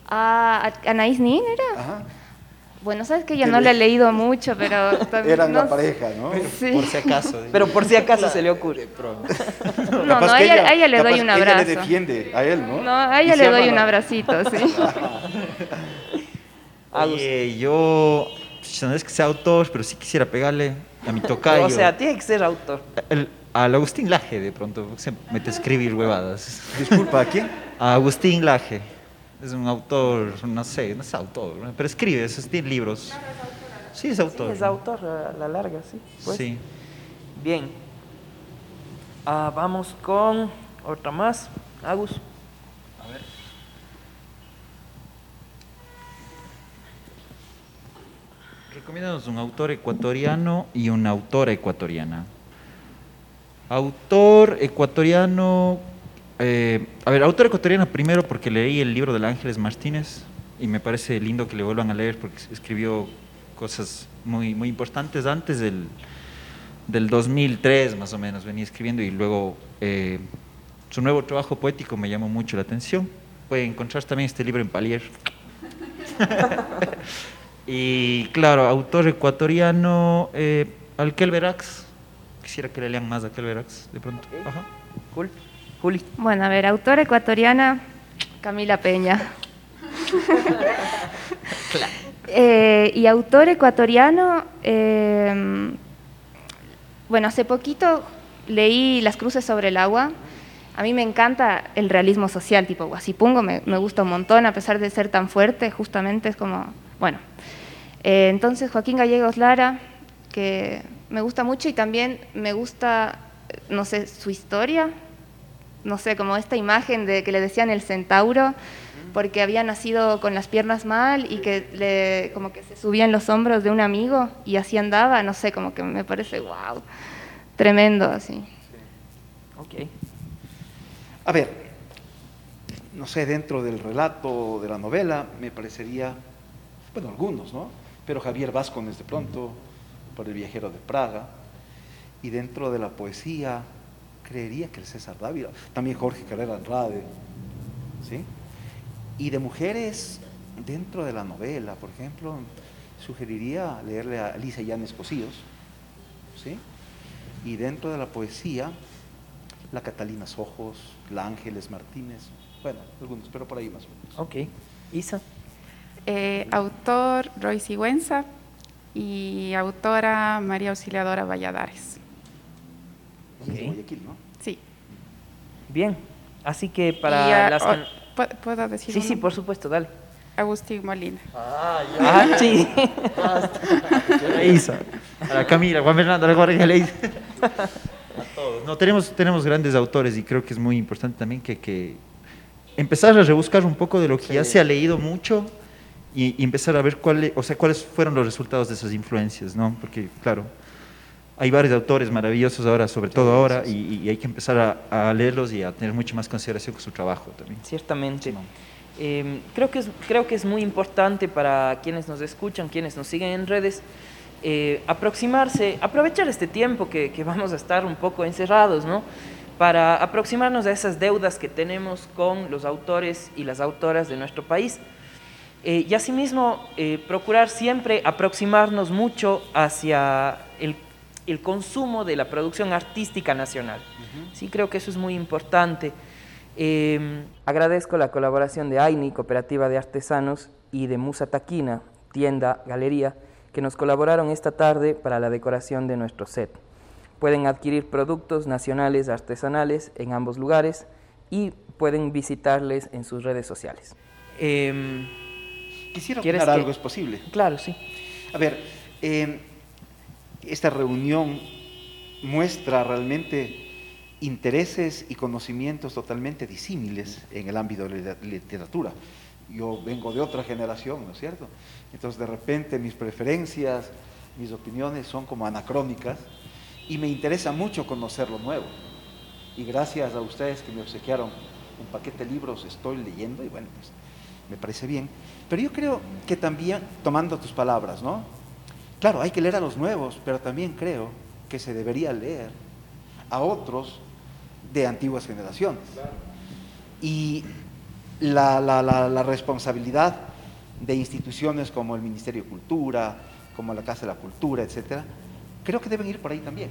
Ah, ¿A Anaís Nin era? Ajá. Bueno, sabes que yo no la he leído mucho, pero también... Eran no la pareja, ¿no? Sí. Por si acaso. Pero por si acaso se le ocurre. No, no, a ella, a ella le doy un que Ella abrazo. le defiende a él, ¿no? No, a ella le doy ama un abracito, sí. Oye, yo pues, no es que sea autor, pero sí quisiera pegarle a mi tocayo. O sea, tiene que ser autor. El- al Agustín Laje, de pronto, se mete a escribir huevadas. Disculpa, ¿a quién? A Agustín Laje. Es un autor, no sé, no es autor, pero escribe, es- tiene libros. Sí, es Sí, autor. es autor a la larga, sí. pues. Sí. Bien. Ah, vamos con otra más. Agus. Recomiéndanos un autor ecuatoriano y una autora ecuatoriana. Autor ecuatoriano. eh, a ver, autor ecuatoriano primero porque leí el libro del Ángeles Martínez y me parece lindo que le vuelvan a leer porque escribió cosas muy, muy importantes antes del, del 2003 más o menos venía escribiendo y luego eh, su nuevo trabajo poético me llamó mucho la atención. Puede encontrarse también este libro en Palier. Y claro, autor ecuatoriano, eh, Alquel Verax. Quisiera que le lean más a Alquel Verax, de pronto. Ajá. Cool. Juli. Bueno, a ver, autora ecuatoriana, Camila Peña. Eh, y autor ecuatoriano, eh, bueno, hace poquito leí Las cruces sobre el agua. A mí me encanta el realismo social, tipo Guasipungo, me, me gusta un montón, a pesar de ser tan fuerte, justamente es como, bueno. Eh, entonces, Joaquín Gallegos Lara, que me gusta mucho y también me gusta, no sé, su historia, no sé, como esta imagen de que le decían el centauro, porque había nacido con las piernas mal y que le, como que se subía en los hombros de un amigo y así andaba, no sé, como que me parece, wow, tremendo así. Ok. A ver, no sé, dentro del relato de la novela me parecería, bueno, algunos, ¿no? Pero Javier Vázquez de pronto, por El viajero de Praga, y dentro de la poesía, creería que el César Dávila, también Jorge Carrera Andrade, ¿sí? Y de mujeres, dentro de la novela, por ejemplo, sugeriría leerle a Alicia Llanes Cosíos, ¿sí? Y dentro de la poesía, la Catalina Ojos, la Ángeles Martínez, bueno, algunos, pero por ahí más o menos. Ok. Isa. Eh, autor Roy Sigüenza y autora María Auxiliadora Valladares. Sí. Bien. Así que Y, para ah, las... o- can- ¿puedo- ¿Puedo decir Sí, uno? sí, por supuesto, dale. Agustín Molina. Ah, sí. Isa. A la Camila, Juan Fernando, la Jorge, le. A todos. No, tenemos, tenemos grandes autores y creo que es muy importante también que, que empezar a rebuscar un poco de lo que ya se ha leído mucho y, y empezar a ver cuáles, o sea, cuáles fueron los resultados de esas influencias, ¿no? Porque, claro, hay varios autores maravillosos ahora, sobre todo ahora, y, y hay que empezar a, a leerlos y a tener mucha más consideración con su trabajo también. Ciertamente. Simón. Eh, creo, que es, creo que es muy importante para quienes nos escuchan, quienes nos siguen en redes, eh, aproximarse, aprovechar este tiempo que, que vamos a estar un poco encerrados, ¿no? Para aproximarnos a esas deudas que tenemos con los autores y las autoras de nuestro país. Eh, y asimismo, eh, procurar siempre aproximarnos mucho hacia el, el consumo de la producción artística nacional. Sí, creo que eso es muy importante. Eh, agradezco la colaboración de AINI, Cooperativa de Artesanos, y de Musa Taquina, tienda, galería, que nos colaboraron esta tarde para la decoración de nuestro set. Pueden adquirir productos nacionales artesanales en ambos lugares y pueden visitarles en sus redes sociales. Em, Quisiera ¿Quieres opinar que- algo, es posible. claro, sí. A ver, eh, esta reunión muestra realmente intereses y conocimientos totalmente disímiles en el ámbito de la literatura. Yo vengo de otra generación, ¿no es cierto? Entonces, de repente, mis preferencias, mis opiniones son como anacrónicas y me interesa mucho conocer lo nuevo. Y gracias a ustedes que me obsequiaron un paquete de libros, estoy leyendo y bueno, pues me parece bien. Pero yo creo que también, tomando tus palabras, ¿no? Claro, hay que leer a los nuevos, pero también creo que se debería leer a otros de antiguas generaciones. Y la, la- responsabilidad de instituciones como el Ministerio de Cultura, como la Casa de la Cultura, etcétera, creo que deben ir por ahí también.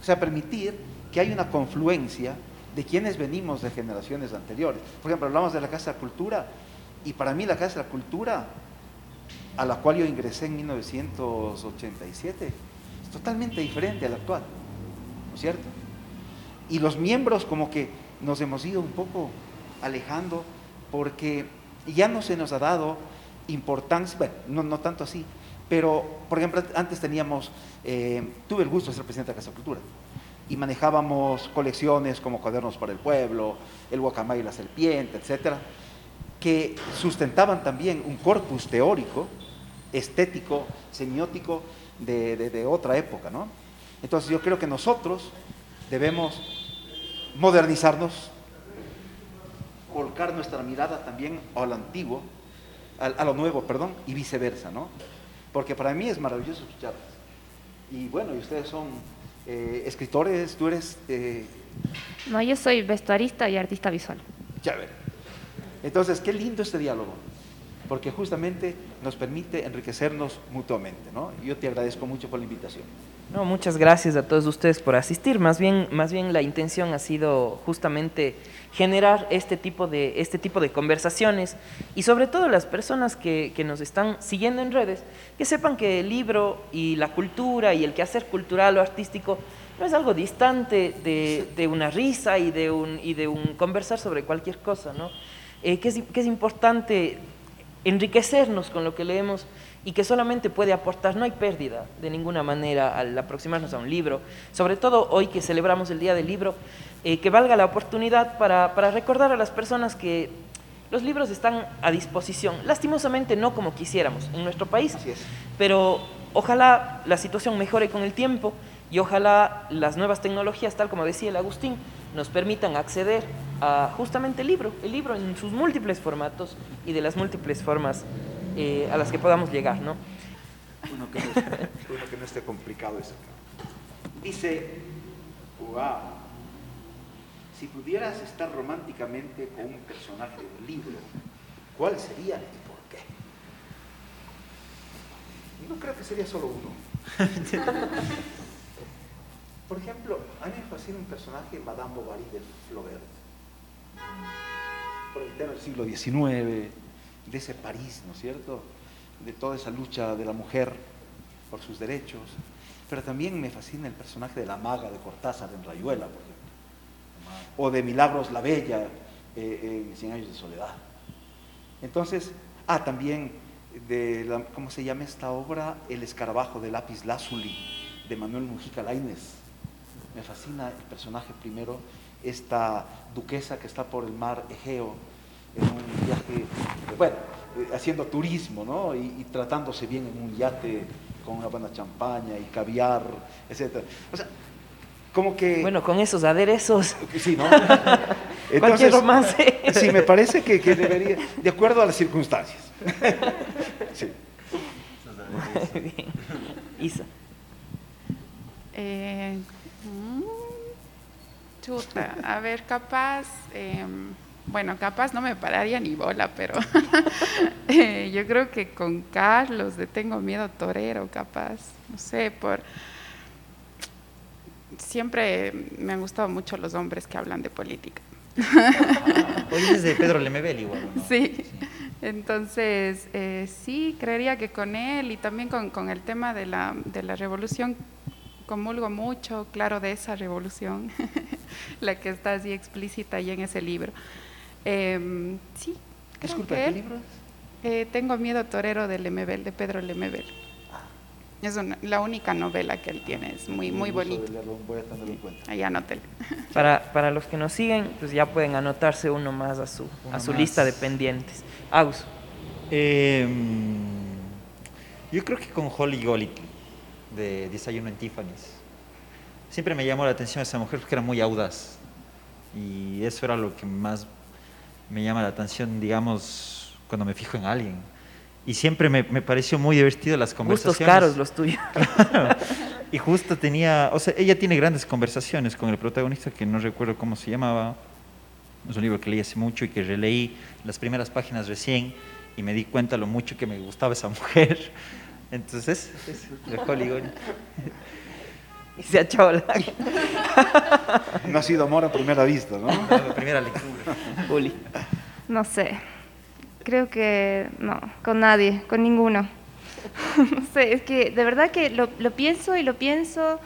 O sea, permitir que haya una confluencia de quienes venimos de generaciones anteriores. Por ejemplo, hablamos de la Casa de la Cultura, y para mí la Casa de la Cultura, a la cual yo ingresé en 1987, es totalmente diferente a la actual, ¿no es cierto? Y los miembros como que nos hemos ido un poco alejando porque ya no se nos ha dado importancia, bueno, no, tanto así, pero por ejemplo antes teníamos, eh, tuve el gusto de ser presidente de la Casa de Cultura y manejábamos colecciones como Cuadernos para el Pueblo, El Guacamay y la Serpiente, etcétera, que sustentaban también un corpus teórico, estético, semiótico de, de otra época, ¿no? Entonces yo creo que nosotros debemos modernizarnos, volcar nuestra mirada también a lo antiguo, a, lo nuevo, perdón, y viceversa, ¿no? Porque para mí es maravilloso escucharlas. Y bueno, y ustedes son eh, escritores, tú eres... Eh, no, yo soy vestuarista y artista visual. Ya ver. Entonces, qué lindo este diálogo, porque justamente nos permite enriquecernos mutuamente, ¿no? Yo te agradezco mucho por la invitación. No, muchas gracias a todos ustedes por asistir. Más bien, más bien la intención ha sido justamente generar este tipo de, este tipo de conversaciones y sobre todo las personas que, que nos están siguiendo en redes, que sepan que el libro y la cultura y el quehacer cultural o artístico no es algo distante de, de una risa y de un, y de un conversar sobre cualquier cosa, ¿no? Eh, que, es, que es importante enriquecernos con lo que leemos y que solamente puede aportar, no hay pérdida de ninguna manera al aproximarnos a un libro, sobre todo hoy que celebramos el Día del Libro, eh, que valga la oportunidad para, para, recordar a las personas que los libros están a disposición, lastimosamente no como quisiéramos en nuestro país, pero ojalá la situación mejore con el tiempo y ojalá las nuevas tecnologías, tal como decía el Agustín, nos permitan acceder a justamente el libro, el libro en sus múltiples formatos y de las múltiples formas eh, a las que podamos llegar, ¿no? Uno que no, uno que no esté complicado eso. Dice, wow, si pudieras estar románticamente con un personaje del libro, ¿cuál sería y por qué? No creo que sería solo uno. Por ejemplo, a mí me fascina un personaje, Madame Bovary de Flaubert, por el tema del siglo XIX, de ese París, ¿no es cierto? De toda esa lucha de la mujer por sus derechos. Pero también me fascina el personaje de la maga de Cortázar en Rayuela, por ejemplo. O de Milagros la Bella eh, en Cien años de soledad. Entonces, ah, también de, la, ¿cómo se llama esta obra? El escarabajo de lápiz lazuli de Manuel Mujica Lainez. Me fascina el personaje primero, esta duquesa que está por el mar Egeo, en un viaje, bueno, eh, haciendo turismo, ¿no? Y, tratándose bien en un yate con una buena champaña y caviar, etc. O sea, como que... Bueno, con esos aderezos. Sí, ¿no? Entonces, Cualquier romance. Sí, me parece que, que, debería, de acuerdo a las circunstancias. Sí. Bien. Isa. Eh, chuta, a ver, capaz... Eh, bueno, capaz no me pararía ni bola, pero eh, yo creo que con Carlos de Tengo Miedo Torero, capaz, no sé, por... Siempre me han gustado mucho los hombres que hablan de política. Hoy es de Pedro Lemebel igual. ¿no? Sí. entonces eh, sí, creería que con él y también con, con el tema de la, de la revolución comulgo mucho, claro, de esa revolución, la que está así explícita ahí en ese libro. Eh, sí, creo Disculpa, que ¿qué libro es? Eh, Tengo miedo torero de Lemebel, de Pedro Lemebel. Es una- la única novela que él tiene, es muy, muy Un gusto de bonito. leerlo, Voy a tenerlo en cuenta. Ahí anótelo. Para, para los que nos siguen, pues ya pueden anotarse uno más a su, Uno a su más. lista de pendientes. Agus. Eh, yo creo que con Holly Golightly, de Desayuno en Tiffany's. Siempre me llamó la atención esa mujer porque era muy audaz. Y eso era lo que más me llama la atención, digamos, cuando me fijo en alguien. Y siempre me, me pareció muy divertido las conversaciones. Gustos caros los tuyos. Y justo tenía, o sea, ella tiene grandes conversaciones con el protagonista que no recuerdo cómo se llamaba. Es un libro que leí hace mucho y que releí las primeras páginas recién. y me di cuenta lo mucho que me gustaba esa mujer. Entonces, es Goñi. Y se la No ha sido amor a primera vista, ¿no? La primera lectura. Juli. No sé. Creo que no, con nadie, con ninguno. no sé, es que de verdad que lo, lo pienso y lo pienso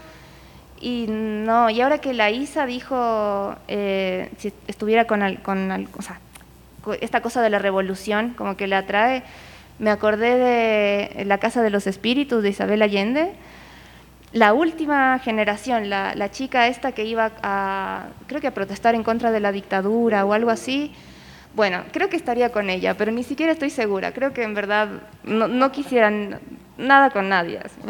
y no. Y ahora que la Isa dijo eh, si estuviera con, al- con al- o sea, esta cosa de la revolución, como que la atrae, me acordé de La Casa de los Espíritus de Isabel Allende. La última generación, la, la chica esta que iba a, creo que a protestar en contra de la dictadura o algo así, bueno, creo que estaría con ella, pero ni siquiera estoy segura. Creo que en verdad no, no quisieran nada con nadie, así.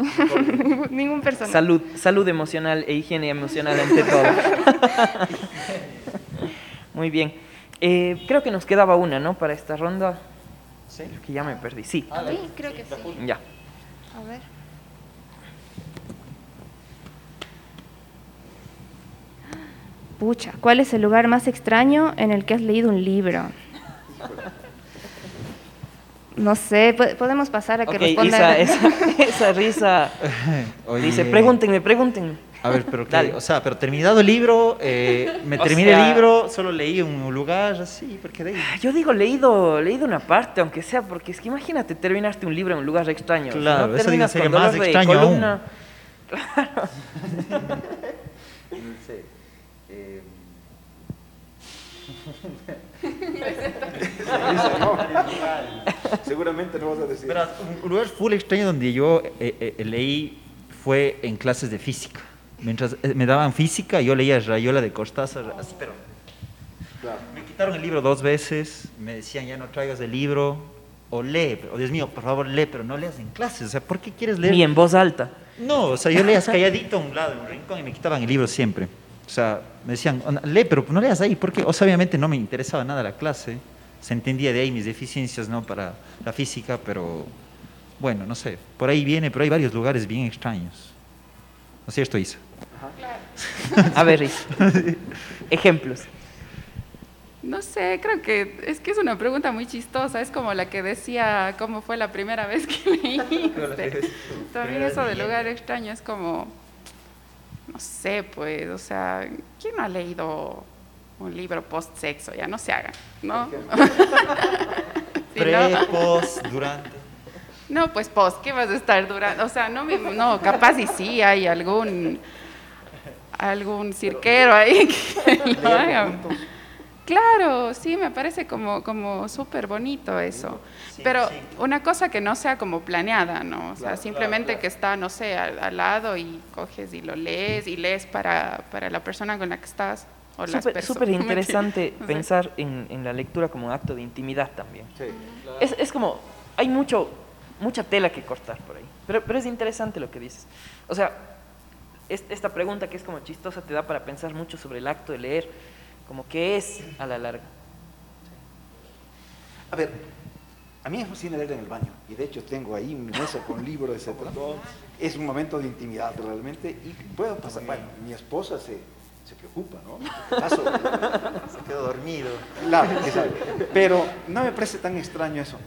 ningún, ningún personaje. Salud, salud emocional e higiene emocional ante todo. Muy bien. Eh, creo que nos quedaba una, ¿no? Para esta ronda. ¿Sí? Creo que ya me perdí. Sí. Sí, creo que sí. Ya. A ver. Pucha, ¿cuál es el lugar más extraño en el que has leído un libro? No sé, po- podemos pasar a que Ok, respondan. Isa, esa, esa risa. Oye, Dice, pregúntenme, pregúntenme. A ver, pero qué, Dale. o sea, pero terminado el libro, eh, me O terminé sea- el libro, solo leí un lugar así, porque de ahí. Ah, Yo digo leído, leído una parte, aunque sea, porque es que imagínate terminaste un libro en un lugar extraño. Si Claro, no eso terminas con más extraño aún. columna, No sé. eh, Seguramente no vas a decir. Verás, un- lugar full extraño donde yo eh, eh, leí fue en clases de física. Mientras eh, me daban física, yo leía Rayola de Cortázar, así, pero Claro. me quitaron el libro dos veces, me decían ya no traigas el libro, o lee, pero, oh, Dios mío, por favor lee, pero no leas en clases, o sea, ¿por qué quieres leer? Ni en voz alta. No, o sea, yo leías calladito a un lado, en un rincón, y me quitaban el libro siempre. O sea, me decían, "Ona, lee, pero no leas ahí, porque, o sea, obviamente no me interesaba nada la clase. Se entendía de ahí mis deficiencias, ¿no? Para la física, pero, bueno, no sé, por ahí viene, pero hay varios lugares bien extraños. ¿No es cierto, Isa? A ver, Isa. Ejemplos. No sé, creo que es que es una pregunta muy chistosa. Es como la que decía cómo fue la primera vez que leíste. También eso de lugar extraño es como, no sé, pues, o sea, ¿quién no ha leído un libro post-sexo? Ya no se haga, ¿no? Pre, ¿no? post, durante. No, pues post, ¿qué vas a estar durante? O sea, no, me- no, capaz y sí hay algún algún cirquero ahí que lo haga. Claro, sí, me parece como, como súper bonito eso. Pero una cosa que no sea como planeada, ¿no? O sea, simplemente que está, no sé, al, al lado y coges y lo lees y lees para, para la persona con la que estás. O las Súper interesante pensar en, en la lectura como un acto de intimidad también. Sí. Es, es como, hay mucho, mucha tela que cortar por ahí, pero, pero es interesante lo que dices. O sea, es- esta pregunta que es como chistosa te da para pensar mucho sobre el acto de leer, como qué es a la larga. A ver, a mí me fascina leer en el baño. Y de hecho tengo ahí mi mesa con libros, etc. Es un momento de intimidad realmente. Y puedo pasar. Bueno, mi esposa se, se preocupa, ¿no? Paso. Se quedó dormido. Claro. Pero no me parece tan extraño eso.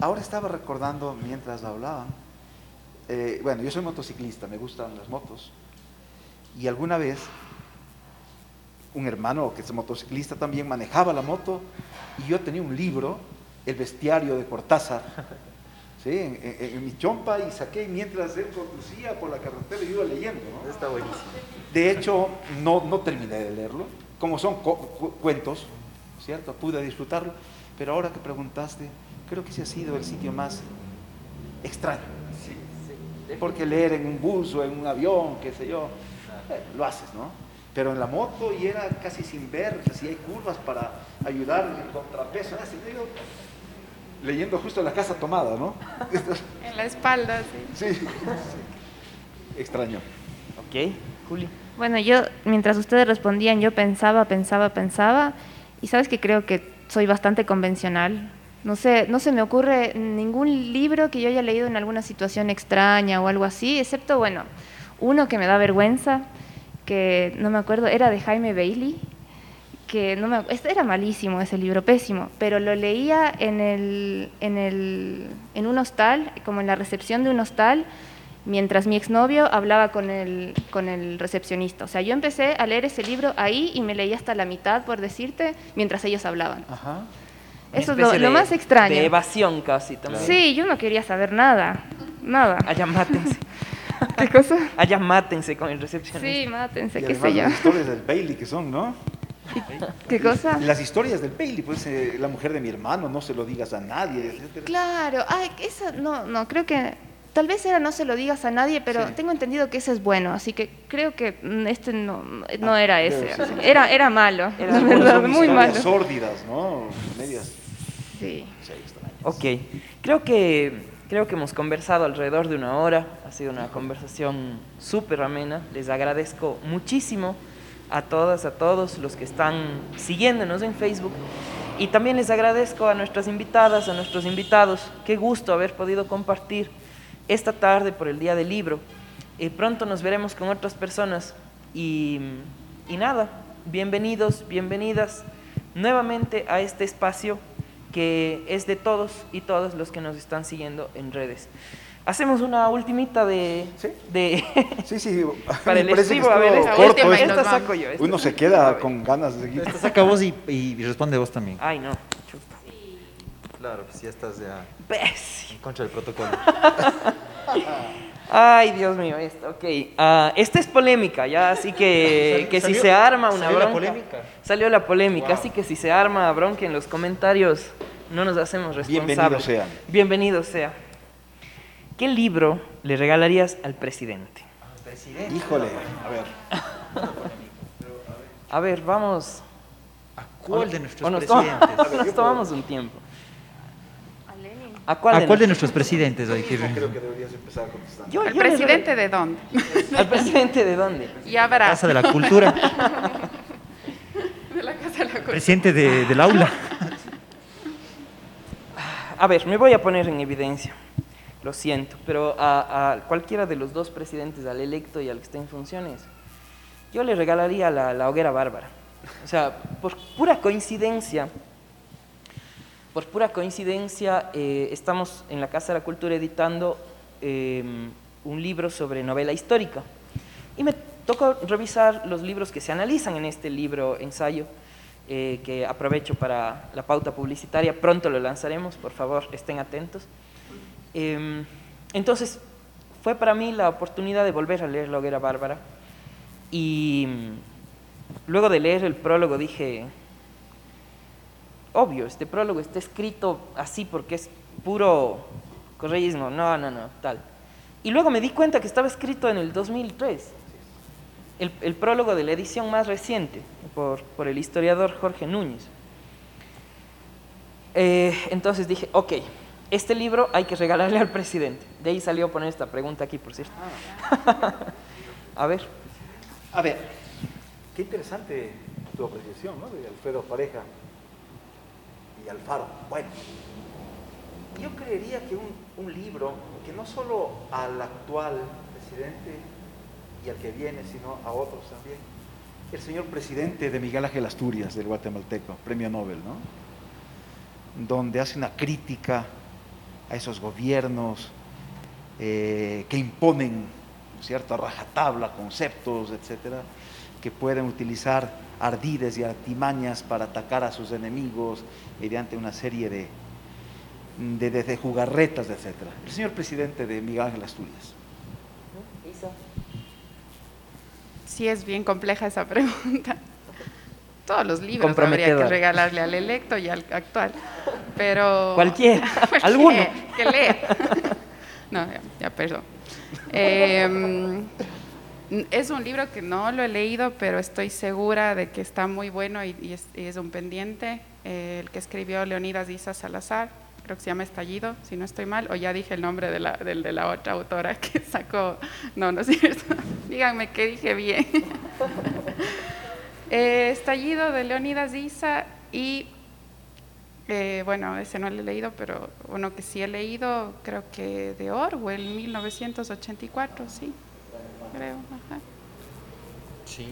Ahora estaba recordando mientras hablaban. eh, bueno, yo soy motociclista, me gustan las motos. Y alguna vez un hermano que es motociclista también manejaba la moto y yo tenía un libro, El bestiario de Cortázar, ¿sí? en, en- en mi chompa y saqué mientras él conducía por la carretera y iba leyendo. ¿no? Está buenísimo. De hecho, no, no terminé de leerlo. Como son cu- cuentos, ¿cierto? Pude disfrutarlo. Pero ahora que preguntaste, creo que ese ha sido el sitio más extraño. Porque leer en un bus o en un avión, qué sé yo, eh, lo haces, ¿no? Pero en la moto y era casi sin ver si hay curvas para ayudar en el contrapeso. así, digo, leyendo justo la casa tomada, ¿no? En la espalda, sí. sí. Extraño. ¿Ok? Juli. Bueno, yo, mientras ustedes respondían, yo pensaba, pensaba, pensaba, y sabes que creo que soy bastante convencional. No sé, no se me ocurre ningún libro que yo haya leído en alguna situación extraña o algo así, excepto, bueno, uno que me da vergüenza, que no me acuerdo, era de Jaime Bailey, que no me, era malísimo ese libro, pésimo, pero lo leía en, el, en, el, en un hostal, como en la recepción de un hostal, mientras mi exnovio hablaba con el, con el recepcionista. O sea, yo empecé a leer ese libro ahí y me leí hasta la mitad, por decirte, mientras ellos hablaban. Ajá. Eso es lo, especie lo de- más extraño. De evasión casi también. Sí, yo no quería saber nada, nada. Allá mátense. ¿Qué cosa? Allá mátense con el recepcionista. Sí, mátense, qué sé yo. las historias del Bailey que son, ¿no? ¿Qué cosa? Las historias del Bailey, pues eh, la mujer de mi hermano, no se lo digas a nadie, etcétera. Claro, ay, esa, no, no, creo que tal vez era no se lo digas a nadie, pero Sí. tengo entendido que ese es bueno, así que creo que mm, este no, no Ah, era debe ese, era, era malo, Era la verdad, Son muy historias malo. sórdidas, ¿no? Medias. Sí. Ok, creo que, creo que hemos conversado alrededor de una hora, ha sido una conversación súper amena, les agradezco muchísimo a todas, a todos los que están siguiéndonos en Facebook y también les agradezco a nuestras invitadas, a nuestros invitados, qué gusto haber podido compartir esta tarde por el Día del Libro. Eh, pronto nos veremos con otras personas y, y nada, bienvenidos, bienvenidas nuevamente a este espacio que es de todos y todas los que nos están siguiendo en redes. Hacemos una ultimita de... Sí. de Sí, sí. para el estribo, a ver, esta, corto corto esta esta saco yo. esta Uno se queda con ganas de seguir. Esta saca vos y, y responde vos también. Ay, no. chuta. Claro, pues ya estás ya en contra del protocolo. Ay, Dios mío, esto, ok. Ah, esta es polémica, ya, así que, que si salió- se arma una salió la bronca. polémica. Salió la polémica, así que si se arma bronca en los comentarios, no nos hacemos responsables. Bienvenidos sean. Bienvenidos sea. ¿Qué libro le regalarías al presidente? Híjole, a ver. A ver, vamos. ¿A cuál de nuestros o nos, presidentes? nos tomamos un tiempo. ¿A cuál, ¿A de cuál de nuestros- presidentes, Aguirre? Creo que deberías empezar contestando. Yo- ¿El yo presidente de dónde? ¿Al presidente de dónde? Y habrá. Casa de la Cultura. De la Casa de la Cultura. Presidente de- del aula. A ver, me voy a poner en evidencia. Lo siento, pero a, a cualquiera de los dos presidentes, al electo y al que está en funciones, yo le regalaría la, la hoguera bárbara. O sea, por pura coincidencia, por pura coincidencia, eh, estamos en la Casa de la Cultura editando eh, un libro sobre novela histórica. Y me tocó revisar los libros que se analizan en este libro ensayo, eh, que aprovecho para la pauta publicitaria. Pronto lo lanzaremos, por favor, estén atentos. Eh, entonces, fue para mí la oportunidad de volver a leer La Hoguera Bárbara. Y mm, luego de leer el prólogo dije, obvio, este prólogo está escrito así porque es puro correísmo, no, no, no, tal. Y luego me di cuenta que estaba escrito en el 2003, el, prólogo de la edición más reciente, por, por el historiador Jorge Núñez. Eh, entonces dije, ok, este libro hay que regalarle al presidente. De ahí salió poner esta pregunta aquí, por cierto. A ver, A ver, qué interesante tu apreciación, ¿no? De Alfredo Pareja Alfaro. Bueno, yo creería que un, libro que no solo al actual presidente y al que viene, sino a otros también. El señor presidente de Miguel Ángel Asturias, del guatemalteco, premio Nobel, ¿no? Donde hace una crítica a esos gobiernos eh, que imponen ¿no es cierto? a rajatabla conceptos, etcétera, que pueden utilizar ardides y artimañas para atacar a sus enemigos mediante una serie de, de, de- de jugarretas, etcétera. El señor presidente de Miguel Ángel Asturias. Sí, es bien compleja esa pregunta. Todos los libros habría que regalarle al electo y al actual. Pero. Cualquiera, Cualquiera, alguno. Que lee. No, ya, ya, perdón. Eh, es un libro que no lo he leído, pero estoy segura de que está muy bueno y, es, un pendiente. Eh, el que escribió Leonidas Isa Salazar, creo que se llama Estallido, si no estoy mal, o ya dije el nombre de la, de la otra autora que sacó. No, no es cierto. Díganme que dije bien. Eh, Estallido de Leonidas Isa y eh, bueno, ese no lo he leído, pero uno que sí he leído, creo que de Orwell, 1984, sí, creo. ajá. Sí.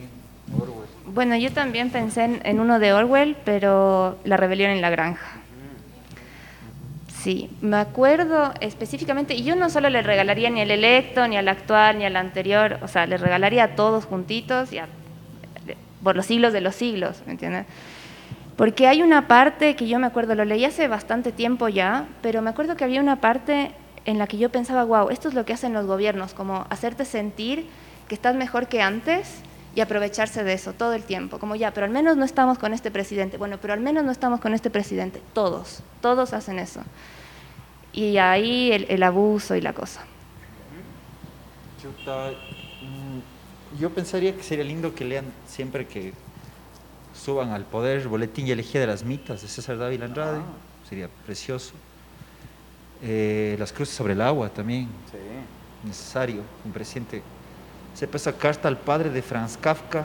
Orwell. Bueno, yo también pensé en, en uno de Orwell, pero La rebelión en la granja. Sí, me acuerdo específicamente, y yo no solo le regalaría ni al electo, ni al actual, ni al anterior, o sea, le regalaría a todos juntitos y a- por los siglos de los siglos, ¿me entiendes? Porque hay una parte que yo me acuerdo, lo leí hace bastante tiempo ya, pero me acuerdo que había una parte en la que yo pensaba, wow, esto es lo que hacen los gobiernos, como hacerte sentir que estás mejor que antes y aprovecharse de eso todo el tiempo, como ya, pero al menos no estamos con este presidente, bueno, pero al menos no estamos con este presidente, todos, todos hacen eso. Y ahí el, el abuso y la cosa. Chuta, mm, yo pensaría que sería lindo que lean siempre que suban al poder Boletín y Elegía de las Mitas de César Dávila Andrade, sería precioso. Eh, las cruces sobre el agua también, Sí. necesario, un presidente. Sepa esa carta al padre de Franz Kafka.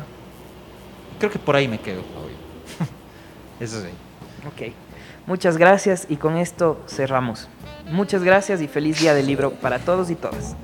Creo que por ahí me quedo hoy. Eso sí. Ok. Muchas gracias y con esto cerramos. Muchas gracias y feliz día del libro para todos y todas.